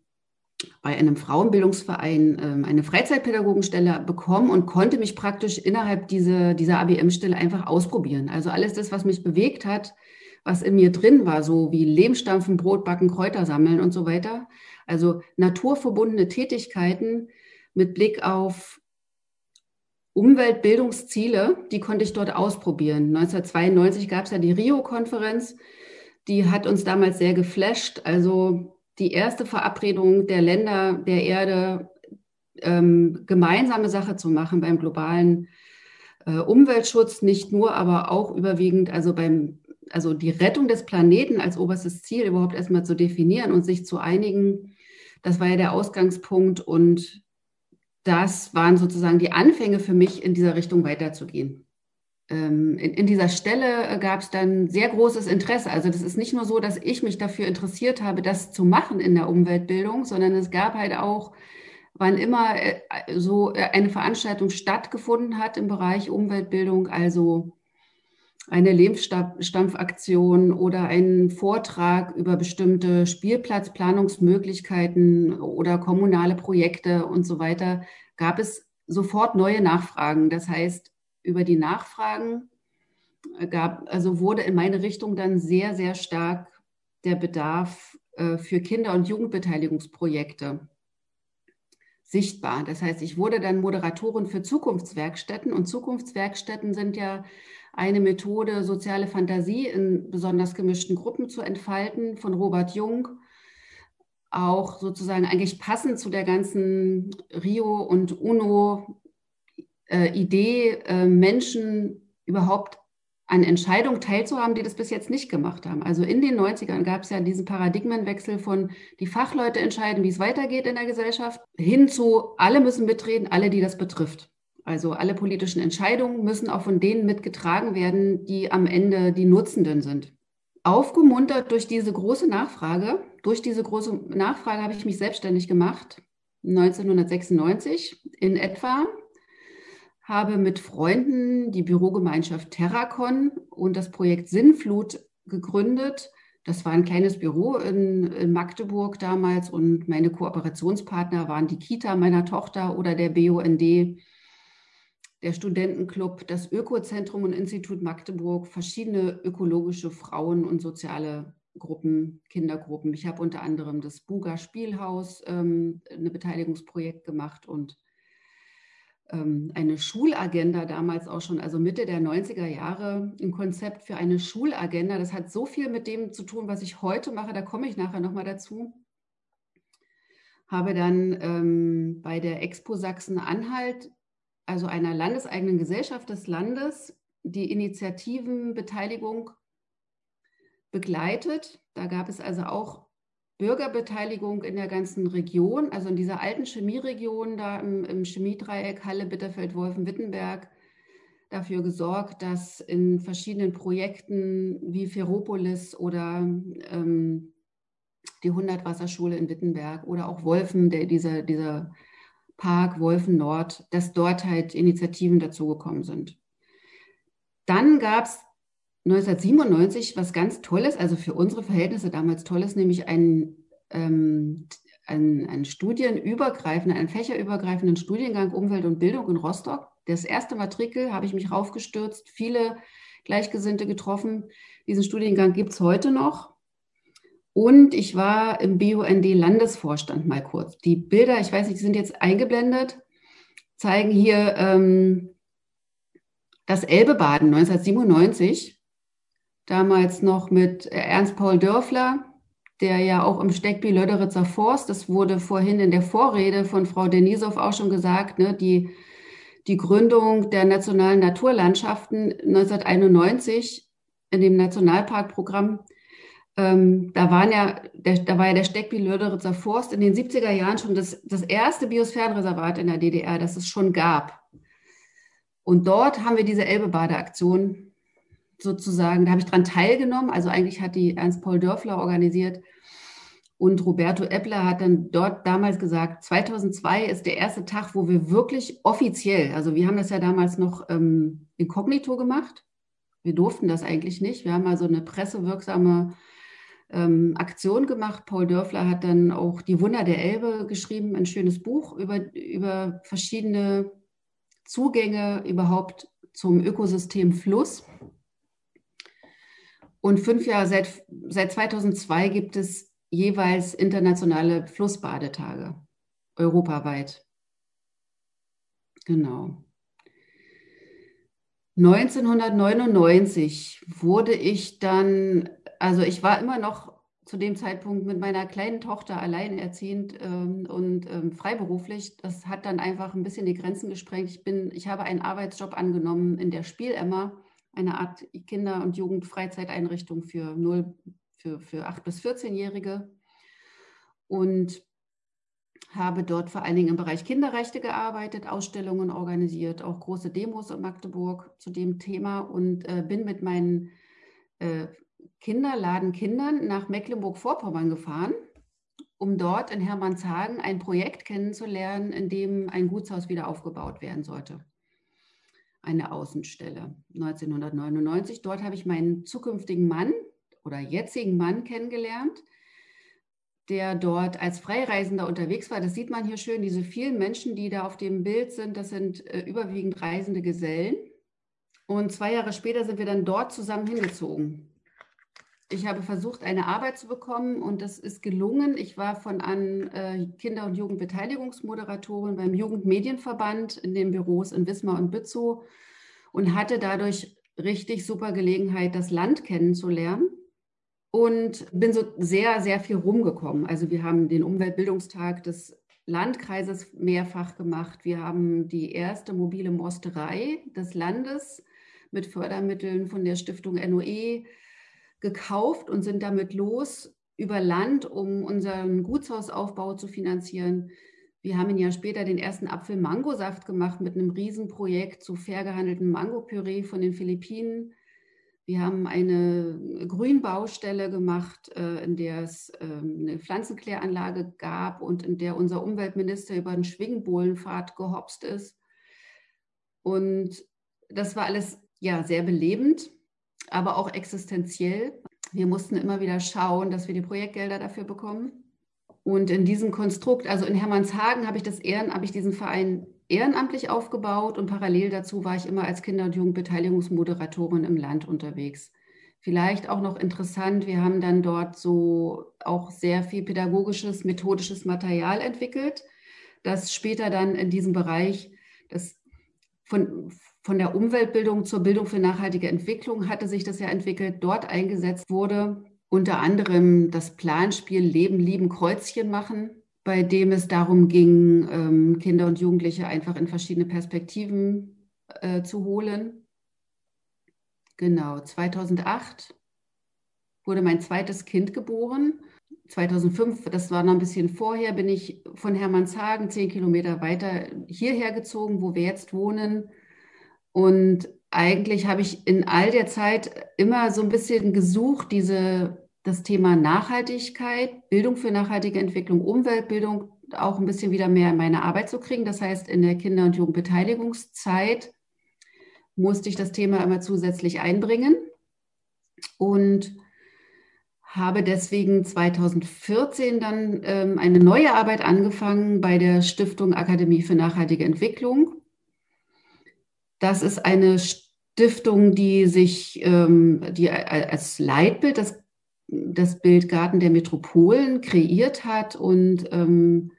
bei einem Frauenbildungsverein ähm, eine Freizeitpädagogenstelle bekommen und konnte mich praktisch innerhalb dieser, dieser ABM-Stelle einfach ausprobieren. Also alles das, was mich bewegt hat, was in mir drin war, so wie Lehmstampfen, Brot backen, Kräuter sammeln und so weiter. Also naturverbundene Tätigkeiten mit Blick auf Umweltbildungsziele, die konnte ich dort ausprobieren. 1992 gab es ja die Rio-Konferenz, die hat uns damals sehr geflasht. Also die erste Verabredung der Länder der Erde, ähm, gemeinsame Sache zu machen beim globalen äh, Umweltschutz, nicht nur, aber auch überwiegend, also beim, also die Rettung des Planeten als oberstes Ziel überhaupt erstmal zu definieren und sich zu einigen. Das war ja der Ausgangspunkt und das waren sozusagen die Anfänge für mich, in dieser Richtung weiterzugehen. Ähm, in, in, dieser Stelle äh, gab es dann sehr großes Interesse. Also das ist nicht nur so, dass ich mich dafür interessiert habe, das zu machen in der Umweltbildung, sondern es gab halt auch, wann immer äh, so äh, eine Veranstaltung stattgefunden hat im Bereich Umweltbildung, also eine Lehmstampfaktion oder einen Vortrag über bestimmte Spielplatzplanungsmöglichkeiten oder kommunale Projekte und so weiter, gab es sofort neue Nachfragen. Das heißt, über die Nachfragen gab, also wurde in meine Richtung dann sehr, sehr stark der Bedarf äh, für Kinder- und Jugendbeteiligungsprojekte sichtbar. Das heißt, ich wurde dann Moderatorin für Zukunftswerkstätten und Zukunftswerkstätten sind ja eine Methode, soziale Fantasie in besonders gemischten Gruppen zu entfalten von Robert Jung. Auch sozusagen eigentlich passend zu der ganzen Rio und UNO-Idee, äh, äh, Menschen überhaupt an Entscheidungen teilzuhaben, die das bis jetzt nicht gemacht haben. Also in den 90ern gab es ja diesen Paradigmenwechsel von die Fachleute entscheiden, wie es weitergeht in der Gesellschaft, hin zu alle müssen mitreden, alle, die das betrifft. Also alle politischen Entscheidungen müssen auch von denen mitgetragen werden, die am Ende die Nutzenden sind. Aufgemuntert durch diese große Nachfrage, durch diese große Nachfrage habe ich mich selbstständig gemacht, 1996 in etwa, habe mit Freunden die Bürogemeinschaft Terracon und das Projekt Sinnflut gegründet. Das war ein kleines Büro in, in, Magdeburg damals und meine Kooperationspartner waren die Kita meiner Tochter oder der BUND der Studentenclub, das Ökozentrum und Institut Magdeburg, verschiedene ökologische Frauen- und soziale Gruppen, Kindergruppen. Ich habe unter anderem das Buga Spielhaus, ähm, ein Beteiligungsprojekt gemacht und ähm, eine Schulagenda damals auch schon, also Mitte der 90er Jahre, ein Konzept für eine Schulagenda. Das hat so viel mit dem zu tun, was ich heute mache, da komme ich nachher nochmal dazu. Habe dann ähm, bei der Expo Sachsen-Anhalt also einer landeseigenen Gesellschaft des Landes, die Initiativenbeteiligung begleitet. Da gab es also auch Bürgerbeteiligung in der ganzen Region, also in dieser alten Chemieregion, da im, im Chemiedreieck Halle, Bitterfeld, Wolfen, Wittenberg, dafür gesorgt, dass in verschiedenen Projekten wie Ferropolis oder ähm, die Hundertwasserschule in Wittenberg oder auch Wolfen, der, dieser, dieser Park, Wolfen Nord, dass dort halt Initiativen dazugekommen sind. Dann gab es 1997 was ganz Tolles, also für unsere Verhältnisse damals Tolles, nämlich einen, ähm, einen, einen studienübergreifenden, einen fächerübergreifenden Studiengang Umwelt und Bildung in Rostock. Das erste Matrikel habe ich mich raufgestürzt, viele Gleichgesinnte getroffen. Diesen Studiengang gibt es heute noch. Und ich war im BUND-Landesvorstand mal kurz. Die Bilder, ich weiß nicht, die sind jetzt eingeblendet, zeigen hier ähm, das Elbebaden 1997. Damals noch mit Ernst Paul Dörfler, der ja auch im Steckby Löderitzer Forst, das wurde vorhin in der Vorrede von Frau Denisow auch schon gesagt, ne, die, die Gründung der nationalen Naturlandschaften 1991 in dem Nationalparkprogramm. Ähm, da, waren ja, der, da war ja der Steckby-Lörderitzer Forst in den 70er Jahren schon das, das erste Biosphärenreservat in der DDR, das es schon gab. Und dort haben wir diese Elbe-Badeaktion sozusagen, da habe ich dran teilgenommen. Also eigentlich hat die Ernst-Paul Dörfler organisiert. Und Roberto Eppler hat dann dort damals gesagt, 2002 ist der erste Tag, wo wir wirklich offiziell, also wir haben das ja damals noch ähm, inkognito gemacht. Wir durften das eigentlich nicht. Wir haben also eine pressewirksame ähm, Aktion gemacht. Paul Dörfler hat dann auch Die Wunder der Elbe geschrieben, ein schönes Buch über, über verschiedene Zugänge überhaupt zum Ökosystem Fluss. Und fünf Jahre, seit, seit 2002 gibt es jeweils internationale Flussbadetage, europaweit. Genau. 1999 wurde ich dann, also ich war immer noch zu dem Zeitpunkt mit meiner kleinen Tochter alleinerziehend ähm, und ähm, freiberuflich. Das hat dann einfach ein bisschen die Grenzen gesprengt. Ich, bin, ich habe einen Arbeitsjob angenommen in der Spielemma eine Art Kinder- und Jugendfreizeiteinrichtung für, 0, für, für 8- bis 14-Jährige und habe dort vor allen Dingen im Bereich Kinderrechte gearbeitet, Ausstellungen organisiert, auch große Demos in Magdeburg zu dem Thema und äh, bin mit meinen äh, Kinderladen Kindern nach Mecklenburg-Vorpommern gefahren, um dort in Hermannshagen ein Projekt kennenzulernen, in dem ein Gutshaus wieder aufgebaut werden sollte eine Außenstelle 1999. Dort habe ich meinen zukünftigen Mann oder jetzigen Mann kennengelernt, der dort als Freireisender unterwegs war. Das sieht man hier schön, diese vielen Menschen, die da auf dem Bild sind, das sind äh, überwiegend reisende Gesellen. Und zwei Jahre später sind wir dann dort zusammen hingezogen. Ich habe versucht, eine Arbeit zu bekommen und das ist gelungen. Ich war von an äh, Kinder- und Jugendbeteiligungsmoderatorin beim Jugendmedienverband in den Büros in Wismar und Bützow und hatte dadurch richtig super Gelegenheit, das Land kennenzulernen und bin so sehr, sehr viel rumgekommen. Also wir haben den Umweltbildungstag des Landkreises mehrfach gemacht. Wir haben die erste mobile Mosterei des Landes mit Fördermitteln von der Stiftung NOE gekauft und sind damit los über Land, um unseren Gutshausaufbau zu finanzieren. Wir haben ein Jahr später den ersten Apfel-Mangosaft gemacht mit einem Riesenprojekt zu fair gehandeltem Mangopüree von den Philippinen. Wir haben eine Grünbaustelle gemacht, äh, in der es ähm, eine Pflanzenkläranlage gab und in der unser Umweltminister über den Schwingbohlenpfad gehopst ist. Und das war alles ja sehr belebend aber auch existenziell. Wir mussten immer wieder schauen, dass wir die Projektgelder dafür bekommen. Und in diesem Konstrukt, also in Hermannshagen, habe ich, das Ehren, habe ich diesen Verein ehrenamtlich aufgebaut und parallel dazu war ich immer als Kinder- und Jugendbeteiligungsmoderatorin im Land unterwegs. Vielleicht auch noch interessant, wir haben dann dort so auch sehr viel pädagogisches, methodisches Material entwickelt, das später dann in diesem Bereich das von, von der Umweltbildung zur Bildung für nachhaltige Entwicklung hatte sich das ja entwickelt. Dort eingesetzt wurde unter anderem das Planspiel Leben, Lieben, Kreuzchen machen, bei dem es darum ging, ähm, Kinder und Jugendliche einfach in verschiedene Perspektiven äh, zu holen. Genau, 2008 wurde mein zweites Kind geboren. 2005, das war noch ein bisschen vorher, bin ich von Hermannshagen zehn Kilometer weiter hierher gezogen, wo wir jetzt wohnen und eigentlich habe ich in all der Zeit immer so ein bisschen gesucht, diese, das Thema Nachhaltigkeit, Bildung für nachhaltige Entwicklung, Umweltbildung auch ein bisschen wieder mehr in meine Arbeit zu kriegen. Das heißt, in der Kinder- und Jugendbeteiligungszeit musste ich das Thema immer zusätzlich einbringen und habe deswegen 2014 dann ähm, eine neue Arbeit angefangen bei der Stiftung Akademie für nachhaltige Entwicklung das ist eine Stiftung, die sich, ähm, die als Leitbild das, das Bild Garten der Metropolen kreiert hat und ähm,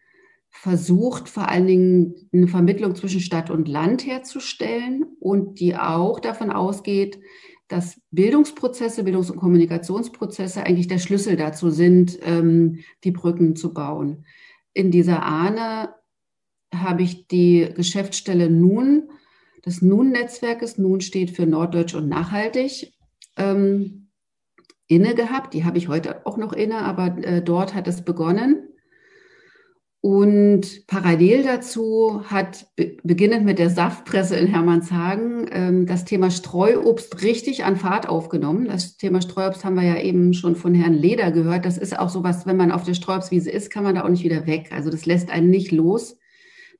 versucht vor allen Dingen eine Vermittlung zwischen Stadt und Land herzustellen und die auch davon ausgeht, dass Bildungsprozesse, Bildungs- und Kommunikationsprozesse eigentlich der Schlüssel dazu sind, ähm, die Brücken zu bauen. In dieser Ahne habe ich die Geschäftsstelle nun des NUN-Netzwerkes. NUN steht für Norddeutsch und Nachhaltig. ähm, inne gehabt. Die habe ich heute auch noch inne, aber äh, dort hat es begonnen. Und parallel dazu hat, beginnend mit der Saftpresse in Hermannshagen, ähm, das Thema Streuobst richtig an Fahrt aufgenommen. Das Thema Streuobst haben wir ja eben schon von Herrn Leder gehört. Das ist auch sowas, wenn man auf der Streuobstwiese ist, kann man da auch nicht wieder weg. Also das lässt einen nicht los.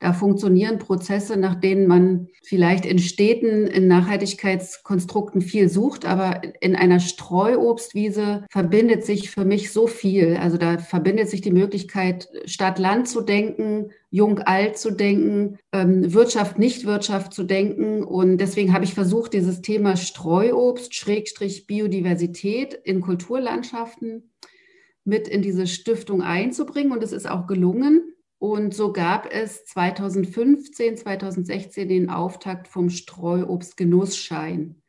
Da funktionieren Prozesse, nach denen man vielleicht in Städten, in Nachhaltigkeitskonstrukten viel sucht, aber in einer Streuobstwiese verbindet sich für mich so viel. Also da verbindet sich die Möglichkeit, Stadt-Land zu denken, Jung-Alt zu denken, ähm, Wirtschaft, Nicht-Wirtschaft zu denken. Und deswegen habe ich versucht, dieses Thema Streuobst, Schrägstrich Biodiversität in Kulturlandschaften mit in diese Stiftung einzubringen. Und es ist auch gelungen. Und so gab es 2015, 2016 den Auftakt vom Streuobstgenussschein.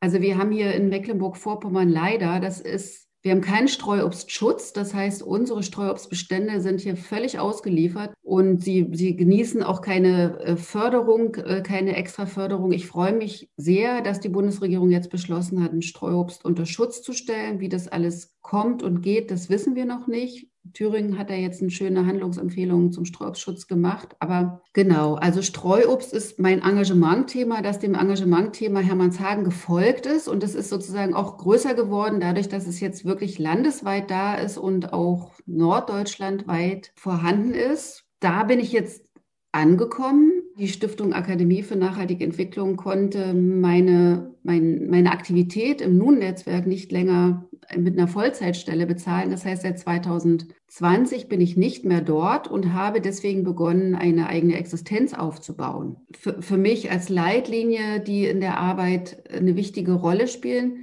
Also wir haben hier in Mecklenburg-Vorpommern leider, das ist, wir haben keinen Streuobstschutz. Das heißt, unsere Streuobstbestände sind hier völlig ausgeliefert und sie, sie genießen auch keine äh, Förderung, äh, keine extra Förderung. Ich freue mich sehr, dass die Bundesregierung jetzt beschlossen hat, ein Streuobst unter Schutz zu stellen. Wie das alles kommt und geht, das wissen wir noch nicht. Thüringen hat da jetzt eine schöne Handlungsempfehlung zum Streuobstschutz gemacht. Aber genau, also Streuobst ist mein Engagementthema, das dem Engagementthema Hermannshagen gefolgt ist. Und es ist sozusagen auch größer geworden, dadurch, dass es jetzt wirklich landesweit da ist und auch norddeutschlandweit vorhanden ist. Da bin ich jetzt angekommen. Die Stiftung Akademie für nachhaltige Entwicklung konnte meine, mein, meine Aktivität im NUN-Netzwerk nicht länger mit einer Vollzeitstelle bezahlen. Das heißt, seit 2020 bin ich nicht mehr dort und habe deswegen begonnen, eine eigene Existenz aufzubauen. Für, für mich als Leitlinie, die in der Arbeit eine wichtige Rolle spielen,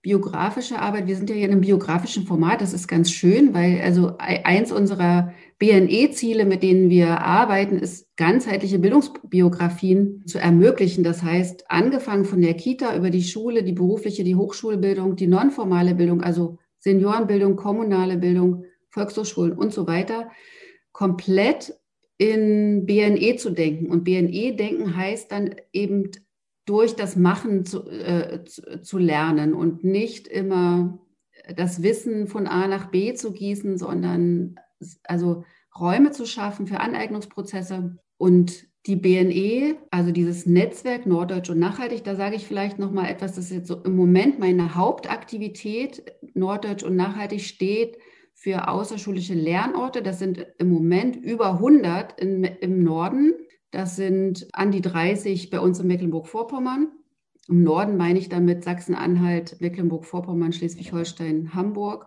biografische Arbeit. Wir sind ja hier in einem biografischen Format. Das ist ganz schön, weil also eins unserer BNE-Ziele, mit denen wir arbeiten, ist ganzheitliche Bildungsbiografien zu ermöglichen. Das heißt, angefangen von der Kita über die Schule, die berufliche, die Hochschulbildung, die nonformale Bildung, also Seniorenbildung, kommunale Bildung, Volkshochschulen und so weiter, komplett in BNE zu denken. Und BNE-Denken heißt dann eben durch das Machen zu, äh, zu, zu lernen und nicht immer das Wissen von A nach B zu gießen, sondern also Räume zu schaffen für Aneignungsprozesse und die BNE, also dieses Netzwerk Norddeutsch und Nachhaltig, da sage ich vielleicht noch mal etwas, das ist jetzt so im Moment meine Hauptaktivität. Norddeutsch und Nachhaltig steht für außerschulische Lernorte. Das sind im Moment über 100 in, im Norden das sind an die 30 bei uns in Mecklenburg-Vorpommern. Im Norden meine ich damit Sachsen-Anhalt, Mecklenburg-Vorpommern, Schleswig-Holstein, Hamburg,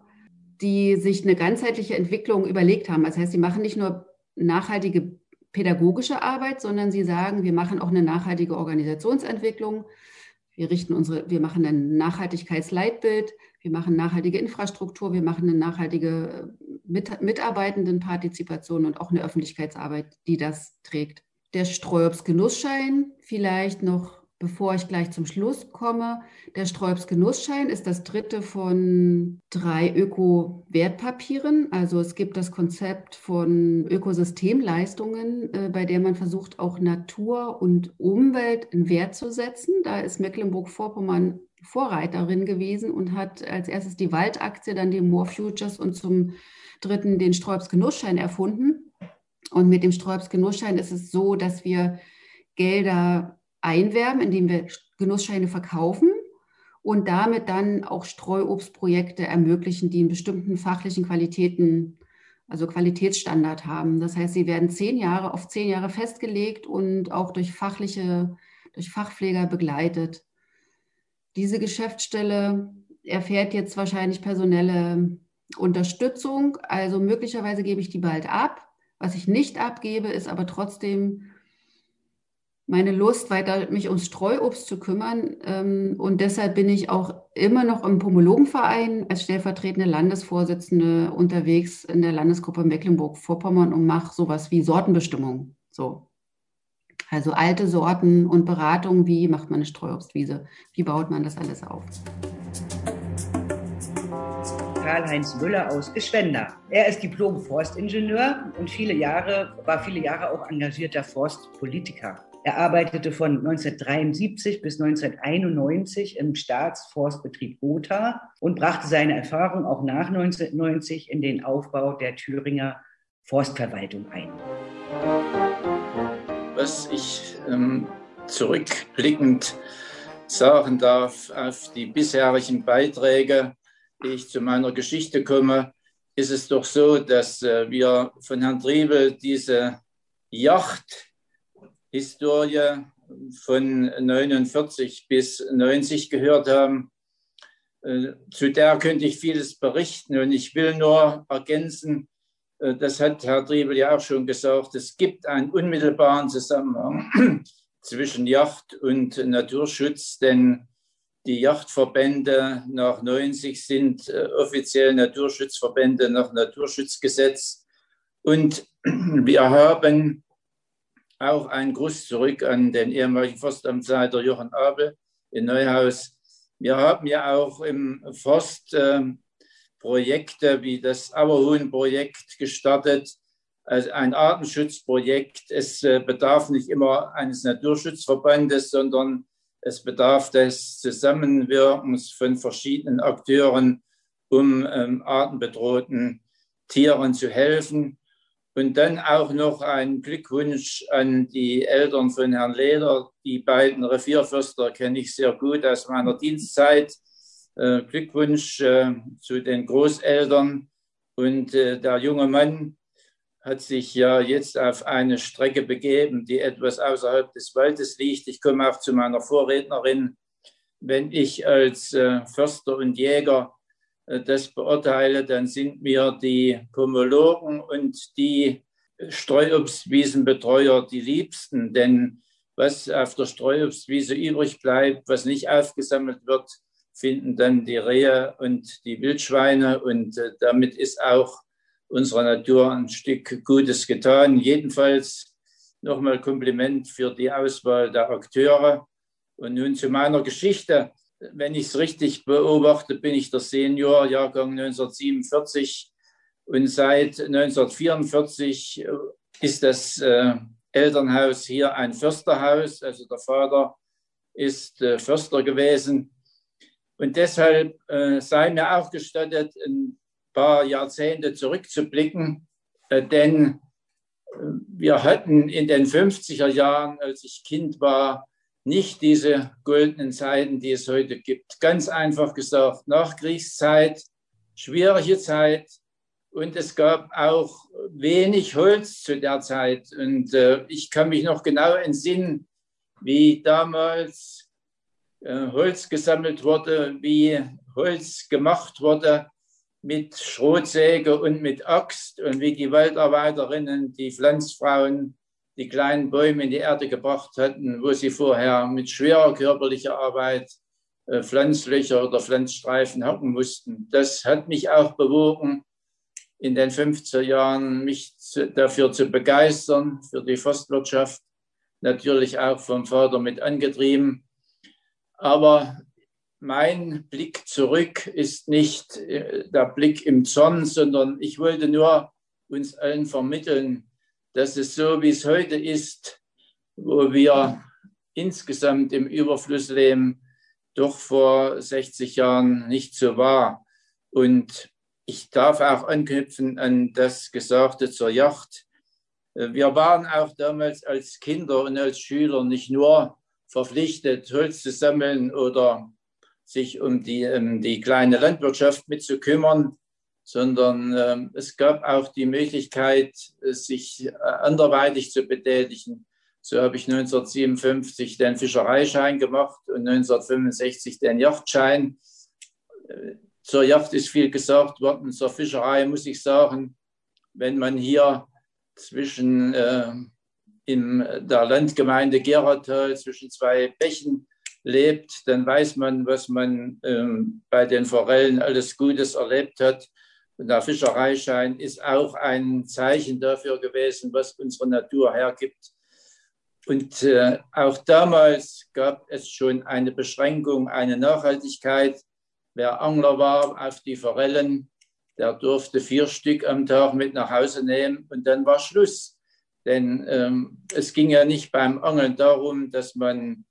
die sich eine ganzheitliche Entwicklung überlegt haben. Das heißt, sie machen nicht nur nachhaltige pädagogische Arbeit, sondern sie sagen, wir machen auch eine nachhaltige Organisationsentwicklung. Wir richten unsere, wir machen ein Nachhaltigkeitsleitbild, wir machen nachhaltige Infrastruktur, wir machen eine nachhaltige Mitarbeitendenpartizipation und auch eine Öffentlichkeitsarbeit, die das trägt der Streuobst-Genussschein vielleicht noch, bevor ich gleich zum Schluss komme. Der Streuobst-Genussschein ist das dritte von drei Öko-Wertpapieren. Also es gibt das Konzept von Ökosystemleistungen, äh, bei der man versucht, auch Natur und Umwelt in Wert zu setzen. Da ist Mecklenburg-Vorpommern Vorreiterin gewesen und hat als erstes die Waldaktie, dann die More Futures und zum dritten den Streuobst-Genussschein erfunden. Und mit dem Sträubs-Genussschein ist es so, dass wir Gelder einwerben, indem wir Genussscheine verkaufen und damit dann auch Streuobstprojekte ermöglichen, die in bestimmten fachlichen Qualitäten, also Qualitätsstandard haben. Das heißt, sie werden zehn Jahre auf zehn Jahre festgelegt und auch durch fachliche, durch Fachpfleger begleitet. Diese Geschäftsstelle erfährt jetzt wahrscheinlich personelle Unterstützung. Also möglicherweise gebe ich die bald ab. Was ich nicht abgebe, ist aber trotzdem meine Lust, weiter mich ums Streuobst zu kümmern. Ähm, und deshalb bin ich auch immer noch im Pomologenverein als stellvertretende Landesvorsitzende unterwegs in der Landesgruppe Mecklenburg-Vorpommern und mache sowas wie Sortenbestimmung. So. Also alte Sorten und Beratung, wie macht man eine Streuobstwiese? Wie baut man das alles auf? Karl-Heinz Müller aus Geschwender. Er ist Diplom-Forstingenieur und viele Jahre, war viele Jahre auch engagierter Forstpolitiker. Er arbeitete von 1973 bis 1991 im Staatsforstbetrieb Gotha und brachte seine Erfahrung auch nach 1990 in den Aufbau der Thüringer Forstverwaltung ein. Was ich ähm, zurückblickend sagen darf auf die bisherigen Beiträge, die ich zu meiner Geschichte komme, ist es doch so, dass äh, wir von Herrn Triebel diese Yachthistorie von 49 bis 90 gehört haben. Äh, zu der könnte ich vieles berichten und ich will nur ergänzen, äh, das hat Herr Triebel ja auch schon gesagt, es gibt einen unmittelbaren Zusammenhang <clears throat> zwischen Yacht und Naturschutz, denn die Yachtverbände nach 90 sind äh, offiziell Naturschutzverbände nach Naturschutzgesetz. Und <clears throat> wir haben auch einen Gruß zurück an den ehemaligen Forstamtsleiter Johann Abel in Neuhaus. Wir haben ja auch im Forst äh, Projekte wie das Auerhuhn-Projekt gestartet, also ein Artenschutzprojekt. Es äh, bedarf nicht immer eines Naturschutzverbandes, sondern es bedarf des Zusammenwirkens von verschiedenen Akteuren, um ähm, artenbedrohten Tieren zu helfen. Und dann auch noch ein Glückwunsch an die Eltern von Herrn Leder. Die beiden Revierförster kenne ich sehr gut aus meiner Dienstzeit. Äh, Glückwunsch äh, zu den Großeltern. Und äh, der junge Mann hat sich ja jetzt auf eine Strecke begeben, die etwas außerhalb des Waldes liegt. Ich komme auch zu meiner Vorrednerin. Wenn ich als äh, Förster und Jäger das beurteile, dann sind mir die Pomologen und die Streuobstwiesenbetreuer die liebsten. Denn was auf der Streuobstwiese übrig bleibt, was nicht aufgesammelt wird, finden dann die Rehe und die Wildschweine. Und äh, damit ist auch unserer Natur ein Stück Gutes getan. Jedenfalls nochmal Kompliment für die Auswahl der Akteure. Und nun zu meiner Geschichte. Wenn ich es richtig beobachte, bin ich der Senior, Jahrgang 1947. Und seit 1944 ist das äh, Elternhaus hier ein Försterhaus. Also der Vater ist äh, Förster gewesen. Und deshalb äh, sei mir auch gestattet, ein paar Jahrzehnte zurückzublicken, äh, denn äh, wir hatten in den 50er Jahren, als ich Kind war, nicht diese goldenen Zeiten, die es heute gibt. Ganz einfach gesagt, Nachkriegszeit, schwierige Zeit und es gab auch wenig Holz zu der Zeit. Und äh, ich kann mich noch genau entsinnen, wie damals äh, Holz gesammelt wurde, wie Holz gemacht wurde mit Schrotsäge und mit Axt und wie die Waldarbeiterinnen, die Pflanzfrauen, die kleinen Bäume in die Erde gebracht hatten, wo sie vorher mit schwerer körperlicher Arbeit äh, Pflanzlöcher oder Pflanzstreifen hacken mussten. Das hat mich auch bewogen, in den 50er Jahren mich zu, dafür zu begeistern, für die Forstwirtschaft, natürlich auch vom Vater mit angetrieben. Aber mein Blick zurück ist nicht äh, der Blick im Zorn, sondern ich wollte nur uns allen vermitteln, dass es so, wie es heute ist, wo wir insgesamt im Überfluss leben, doch vor 60 Jahren nicht so war. Und ich darf auch anknüpfen an das Gesagte zur Yacht. Wir waren auch damals als Kinder und als Schüler nicht nur verpflichtet, Holz zu sammeln oder sich um die, um die kleine Landwirtschaft mitzukümmern, sondern äh, es gab auch die Möglichkeit, sich äh, anderweitig zu betätigen. So habe ich 1957 den Fischereischein gemacht und 1965 den Yachtschein. Äh, zur Yacht ist viel gesagt worden, zur Fischerei muss ich sagen, wenn man hier zwischen äh, in der Landgemeinde Geratal zwischen zwei Bächen lebt, dann weiß man, was man ähm, bei den Forellen alles Gutes erlebt hat. Der Fischereischein ist auch ein Zeichen dafür gewesen, was unsere Natur hergibt. Und äh, auch damals gab es schon eine Beschränkung, eine Nachhaltigkeit. Wer Angler war auf die Forellen, der durfte vier Stück am Tag mit nach Hause nehmen und dann war Schluss. Denn ähm, es ging ja nicht beim Angeln darum, dass man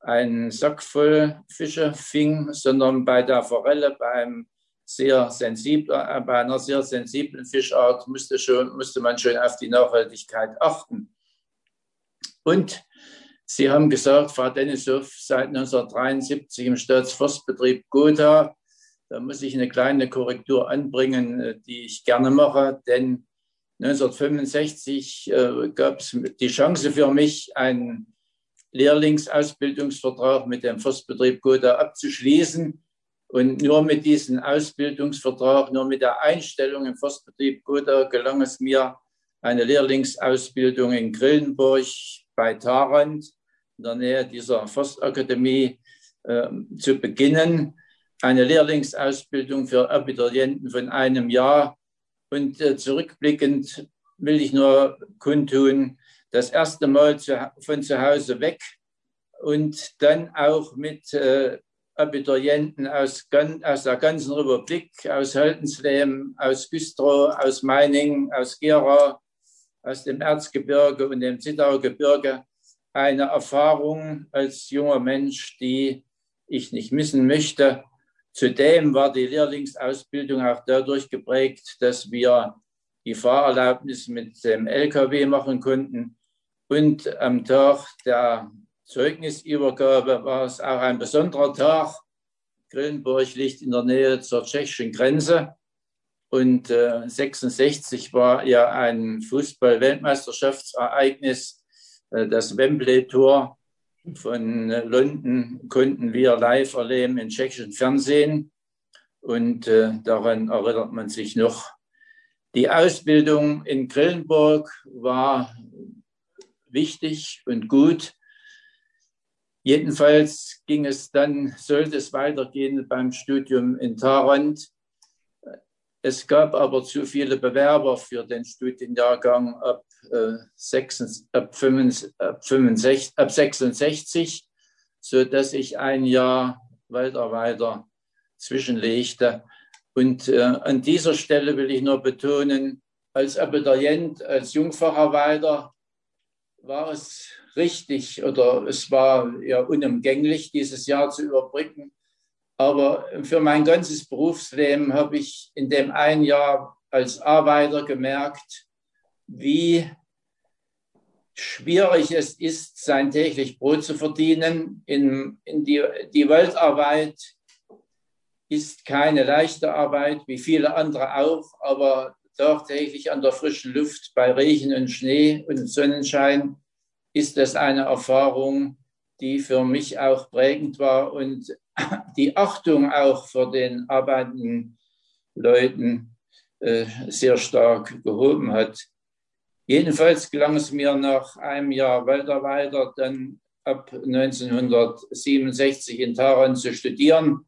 einen Sack voll Fische fing, sondern bei der Forelle, beim sehr sensibel, äh, bei einer sehr sensiblen Fischart musste, schon, musste man schon auf die Nachhaltigkeit achten. Und Sie haben gesagt, Frau Denisov, seit 1973 im Staatsforstbetrieb Gotha. Da muss ich eine kleine Korrektur anbringen, äh, die ich gerne mache, denn 1965 äh, gab es die Chance für mich, einen Lehrlingsausbildungsvertrag mit dem Forstbetrieb Gotha abzuschließen. Und nur mit diesem Ausbildungsvertrag, nur mit der Einstellung im Forstbetrieb Gotha gelang es mir, eine Lehrlingsausbildung in Grillenburg bei Tarant in der Nähe dieser Forstakademie äh, zu beginnen. Eine Lehrlingsausbildung für Abiturienten von einem Jahr. Und äh, zurückblickend will ich nur kundtun, das erste Mal zu, von zu Hause weg und dann auch mit äh, Abiturienten aus, aus, der ganzen Republik, aus Holtensleben, aus Güstrow, aus Meiningen, aus Gera, aus dem Erzgebirge und dem Zittaugebirge eine Erfahrung als junger Mensch, die ich nicht missen möchte. Zudem war die Lehrlingsausbildung auch dadurch geprägt, dass wir die Fahrerlaubnis mit dem LKW machen konnten. Und am Tag der Zeugnisübergabe war es auch ein besonderer Tag. Grillenburg liegt in der Nähe zur tschechischen Grenze. Und äh, 66 war ja ein Fußball-Weltmeisterschaftsereignis äh, das Wembley-Tor von äh, London konnten wir live erleben im tschechischen Fernsehen. Und äh, daran erinnert man sich noch. Die Ausbildung in Grillenburg war wichtig und gut. Jedenfalls ging es dann, sollte es weitergehen beim Studium in Tarant. Es gab aber zu viele Bewerber für den Studienjahrgang ab, äh, 6, ab, 65, ab, 65, ab 66, sodass ich ein Jahr weiter weiter zwischenlegte. Und äh, an dieser Stelle will ich nur betonen, als Abiturient, als Jungfacharbeiter war es richtig oder es war ja unumgänglich, dieses Jahr zu überbrücken. Aber für mein ganzes Berufsleben habe ich in dem einen Jahr als Arbeiter gemerkt, wie schwierig es ist, sein täglich Brot zu verdienen. In, in die, die Weltarbeit ist keine leichte Arbeit, wie viele andere auch, aber tagtäglich an der frischen Luft bei Regen und Schnee und Sonnenschein ist das eine Erfahrung, die für mich auch prägend war und <clears throat> die Achtung auch vor den arbeitenden Leuten äh, sehr stark gehoben hat. Jedenfalls gelang es mir nach einem Jahr weiter weiter, dann ab 1967 in Tarant zu studieren.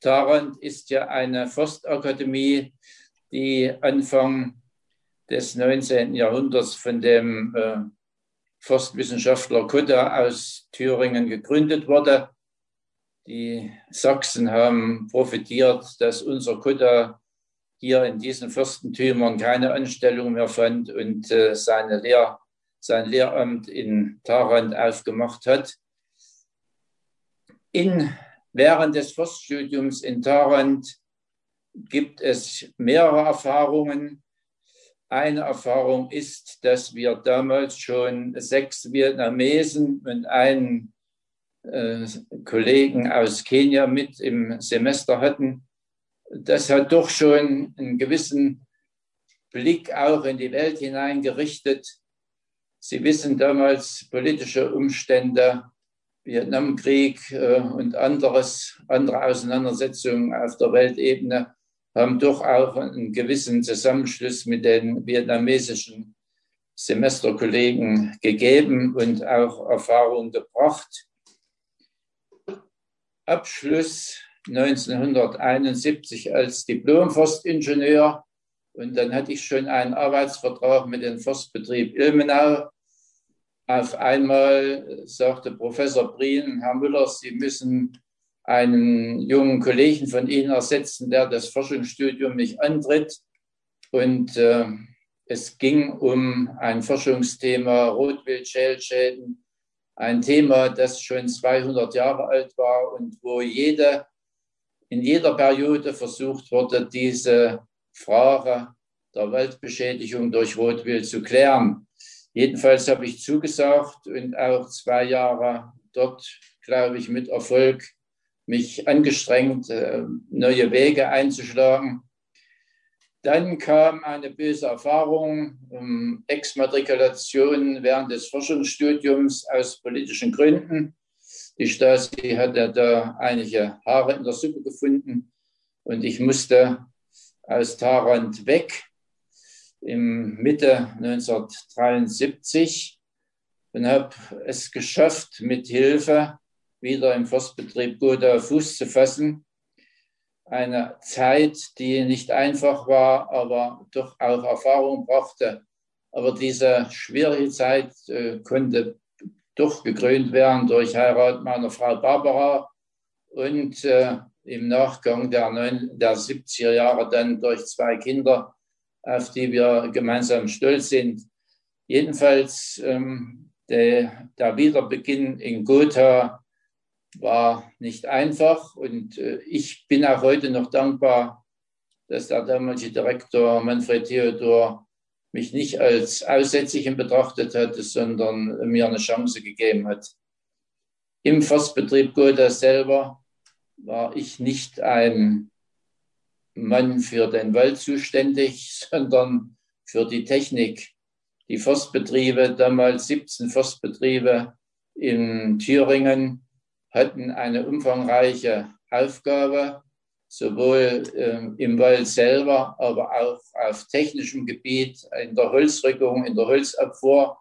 Tarant ist ja eine Forstakademie, die Anfang des 19. Jahrhunderts von dem äh, Forstwissenschaftler Kutta aus Thüringen gegründet wurde. Die Sachsen haben profitiert, dass unser Kutta hier in diesen Fürstentümern keine Anstellung mehr fand und äh, seine Lehr sein Lehramt in Tarant aufgemacht hat. In, während des Forststudiums in Tarant gibt es mehrere Erfahrungen. Eine Erfahrung ist, dass wir damals schon sechs Vietnamesen und einen äh, Kollegen aus Kenia mit im Semester hatten. Das hat doch schon einen gewissen Blick auch in die Welt hineingerichtet. Sie wissen damals politische Umstände, Vietnamkrieg äh, und anderes, andere Auseinandersetzungen auf der Weltebene haben doch auch einen gewissen Zusammenschluss mit den vietnamesischen Semesterkollegen gegeben und auch Erfahrung gebracht. Abschluss 1971 als Diplom-Forstingenieur. Und dann hatte ich schon einen Arbeitsvertrag mit dem Forstbetrieb Ilmenau. Auf einmal sagte Professor Brien, Herr Müller, Sie müssen einen jungen Kollegen von Ihnen ersetzen, der das Forschungsstudium nicht antritt. Und äh, es ging um ein Forschungsthema Rotwildschälschäden, ein Thema, das schon 200 Jahre alt war und wo jede, in jeder Periode versucht wurde, diese Frage der Waldbeschädigung durch Rotwild zu klären. Jedenfalls habe ich zugesagt und auch zwei Jahre dort, glaube ich, mit Erfolg mich angestrengt, äh, neue Wege einzuschlagen. Dann kam eine böse Erfahrung, um Exmatrikulation während des Forschungsstudiums aus politischen Gründen. Die Stasi hatte da einige Haare in der Suppe gefunden und ich musste aus Tarant weg im Mitte 1973 und habe es geschafft, mit Hilfe wieder im Forstbetrieb Gotha Fuß zu fassen eine Zeit, die nicht einfach war, aber doch auch Erfahrung brachte. Aber diese schwierige Zeit äh, konnte doch gekrönt werden durch Heirat meiner Frau Barbara und äh, im Nachgang der, der 70er Jahre dann durch zwei Kinder, auf die wir gemeinsam stolz sind. Jedenfalls ähm, der, der Wiederbeginn in Gotha war nicht einfach und äh, ich bin auch heute noch dankbar, dass der damalige Direktor Manfred Theodor mich nicht als Aussätzigen betrachtet hat, sondern mir eine Chance gegeben hat. Im Forstbetrieb Gotha selber war ich nicht ein Mann für den Wald zuständig, <laughs> sondern für die Technik. Die Forstbetriebe, damals 17 Forstbetriebe in Thüringen, hatten eine umfangreiche Aufgabe, sowohl äh, im Wald selber, aber auch auf technischem Gebiet, in der Holzrückung, in der Holzabfuhr,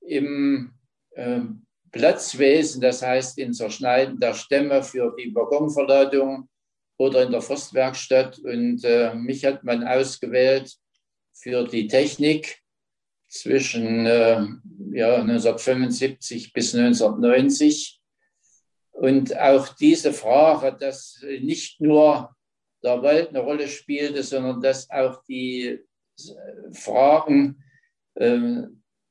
im äh, Platzwesen, das heißt in Zerschneiden der Stämme für die Waggonverladung oder in der Forstwerkstatt. Und äh, mich hat man ausgewählt für die Technik zwischen äh, ja, 1975 bis 1990 und auch diese Frage, dass nicht nur der Wald eine Rolle spielte, sondern dass auch die Fragen äh,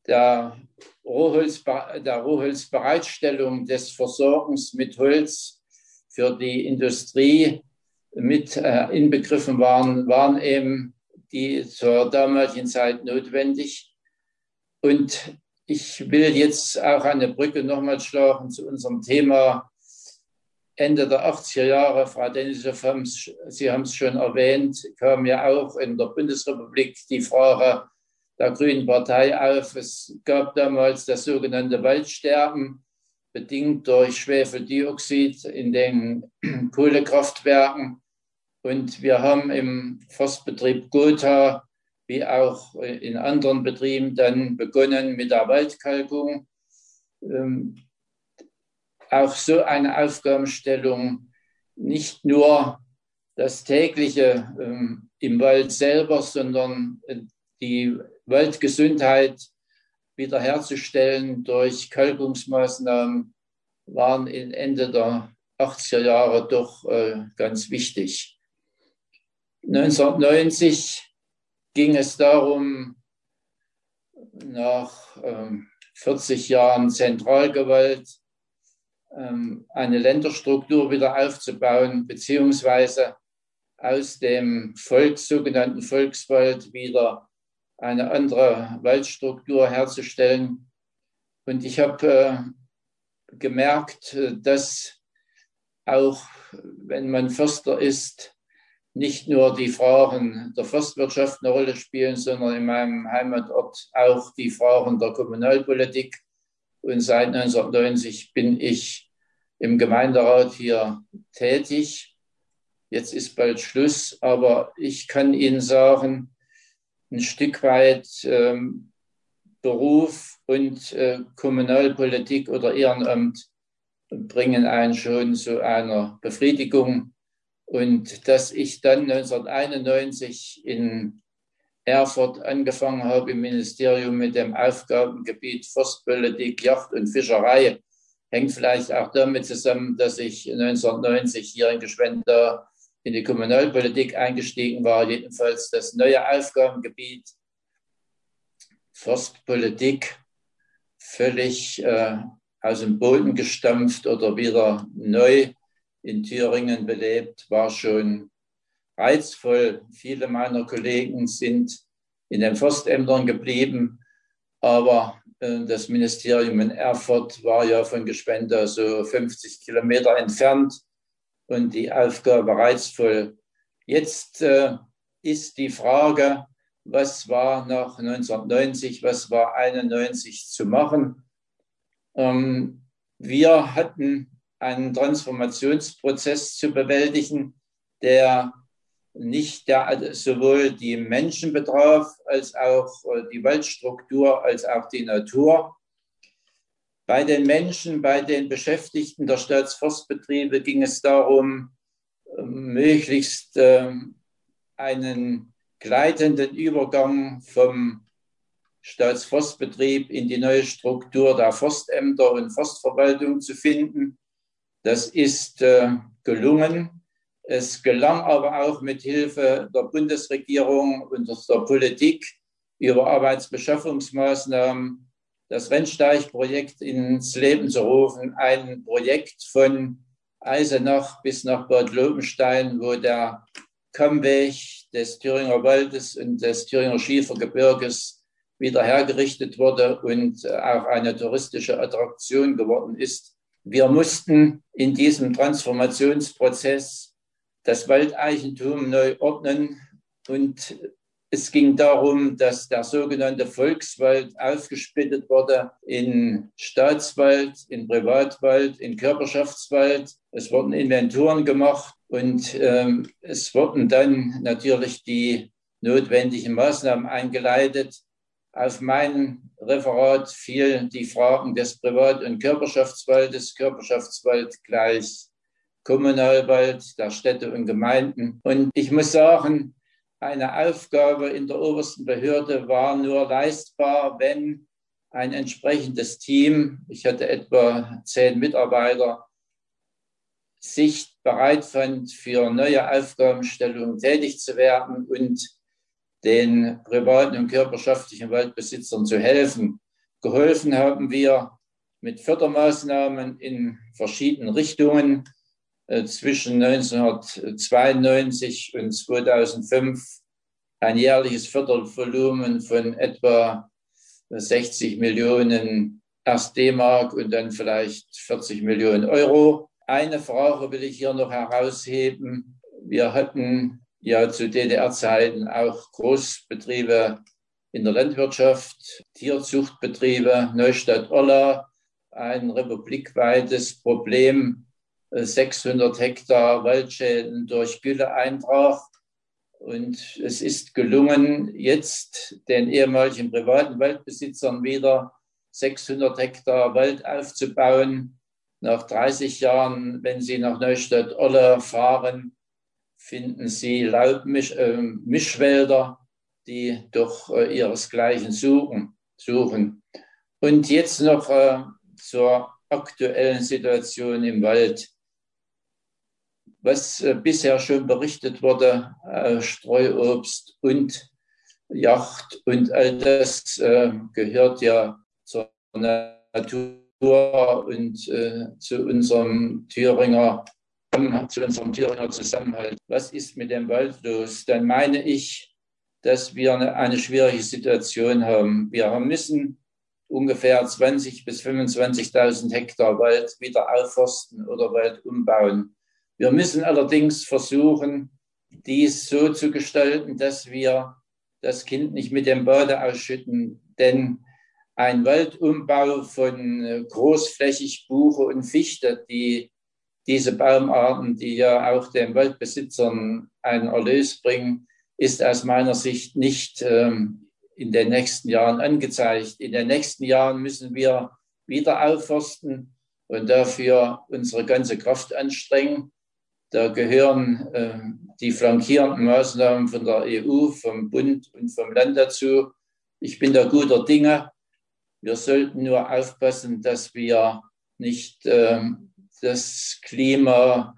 der, Rohholz, der Rohholzbereitstellung des Versorgens mit Holz für die Industrie mit äh, inbegriffen waren, waren eben die zur damaligen Zeit notwendig. Und ich will jetzt auch eine Brücke nochmal schlagen zu unserem Thema Ende der 80er Jahre, Frau Denisov, Sie haben es schon erwähnt, kam ja auch in der Bundesrepublik die Frage der Grünen Partei auf. Es gab damals das sogenannte Waldsterben, bedingt durch Schwefeldioxid in den <clears throat> Kohlekraftwerken. Und wir haben im Forstbetrieb Gotha wie auch in anderen Betrieben dann begonnen mit der Waldkalkung. Ähm, auch so eine Aufgabenstellung nicht nur das tägliche ähm, im Wald selber, sondern äh, die Waldgesundheit wiederherzustellen durch Kalkungsmaßnahmen waren in Ende der 80er Jahre doch äh, ganz wichtig. 1990 ging es darum, nach ähm, 40 Jahren Zentralgewalt eine Länderstruktur wieder aufzubauen, beziehungsweise aus dem Volks, sogenannten Volkswald wieder eine andere Waldstruktur herzustellen. Und ich habe äh, gemerkt, dass auch wenn man Förster ist, nicht nur die Fragen der Forstwirtschaft eine Rolle spielen, sondern in meinem Heimatort auch die Fragen der Kommunalpolitik und seit 1990 bin ich im Gemeinderat hier tätig. Jetzt ist bald Schluss, aber ich kann Ihnen sagen, ein Stück weit ähm, Beruf und äh, Kommunalpolitik oder Ehrenamt bringen einen schon zu einer Befriedigung. Und dass ich dann 1991 in Erfurt angefangen habe im Ministerium mit dem Aufgabengebiet Forstpolitik, Yacht und Fischerei. Hängt vielleicht auch damit zusammen, dass ich 1990 hier in Geschwender in die Kommunalpolitik eingestiegen war. Jedenfalls das neue Aufgabengebiet Forstpolitik völlig äh, aus dem Boden gestampft oder wieder neu in Thüringen belebt, war schon reizvoll. Viele meiner Kollegen sind in den Forstämtern geblieben, aber äh, das Ministerium in Erfurt war ja von Gespenda so 50 Kilometer entfernt und die Aufgabe reizvoll. Jetzt äh, ist die Frage, was war nach 1990, was war 91 zu machen. Ähm, wir hatten einen Transformationsprozess zu bewältigen, der nicht der, sowohl die Menschen betraf, als auch äh, die Waldstruktur, als auch die Natur. Bei den Menschen, bei den Beschäftigten der Staatsforstbetriebe ging es darum, möglichst ähm, einen gleitenden Übergang vom Staatsforstbetrieb in die neue Struktur der Forstämter und Forstverwaltung zu finden. Das ist äh, gelungen. Es gelang aber auch mit Hilfe der Bundesregierung und der Politik über Arbeitsbeschaffungsmaßnahmen das Rennsteig-Projekt ins Leben zu rufen. Ein Projekt von Eisenach bis nach Bad Lobenstein, wo der Kammweg des Thüringer Waldes und des Thüringer Schiefergebirges wieder hergerichtet wurde und auch eine touristische Attraktion geworden ist. Wir mussten in diesem Transformationsprozess das Waldeigentum neu ordnen und es ging darum, dass der sogenannte Volkswald aufgesplittet wurde in Staatswald, in Privatwald, in Körperschaftswald. Es wurden Inventuren gemacht und ähm, es wurden dann natürlich die notwendigen Maßnahmen eingeleitet. Auf mein Referat fielen die Fragen des Privat- und Körperschaftswaldes, Körperschaftswald gleich Kommunalwald der Städte und Gemeinden. Und ich muss sagen, eine Aufgabe in der obersten Behörde war nur leistbar, wenn ein entsprechendes Team, ich hatte etwa zehn Mitarbeiter, sich bereit fand, für neue Aufgabenstellungen tätig zu werden und den privaten und körperschaftlichen Waldbesitzern zu helfen. Geholfen haben wir mit Fördermaßnahmen in verschiedenen Richtungen. Äh, zwischen 1992 und 2005 ein jährliches Fördervolumen von etwa 60 Millionen erst D-Mark und dann vielleicht 40 Millionen Euro. Eine Frage will ich hier noch herausheben. Wir hatten ja zu DDR-Zeiten auch Großbetriebe in der Landwirtschaft, Tierzuchtbetriebe, Neustadt-Olla, ein republikweites Problem 600 Hektar Waldschäden durch Gülleeintrag. Und es ist gelungen, jetzt den ehemaligen privaten Waldbesitzern wieder 600 Hektar Wald aufzubauen. Nach 30 Jahren, wenn Sie nach Neustadt-Olle fahren, finden Sie Laubmischwälder, äh, die doch äh, ihresgleichen suchen. suchen. Und jetzt noch äh, zur aktuellen Situation im Wald was äh, bisher schon berichtet wurde, äh, Streuobst und Yacht und all das äh, gehört ja zur Natur und zu unserem Thüringer zu unserem Thüringer Zusammenhalt. Was ist mit dem Wald los? Dann meine ich, dass wir eine, eine schwierige Situation haben. Wir müssen ungefähr 20.000 bis 25.000 Hektar Wald wieder aufforsten oder Wald umbauen. Wir müssen allerdings versuchen, dies so zu gestalten, dass wir das Kind nicht mit dem Bade ausschütten. Denn ein Waldumbau von äh, großflächig Buche und Fichte, die diese Baumarten, die ja auch den Waldbesitzern einen Erlös bringen, ist aus meiner Sicht nicht ähm, in den nächsten Jahren angezeigt. In den nächsten Jahren müssen wir wieder aufforsten und dafür unsere ganze Kraft anstrengen. Da gehören äh, die flankierenden Maßnahmen von der EU, vom Bund und vom Land dazu. Ich bin da guter Dinge. Wir sollten nur aufpassen, dass wir nicht äh, das Klima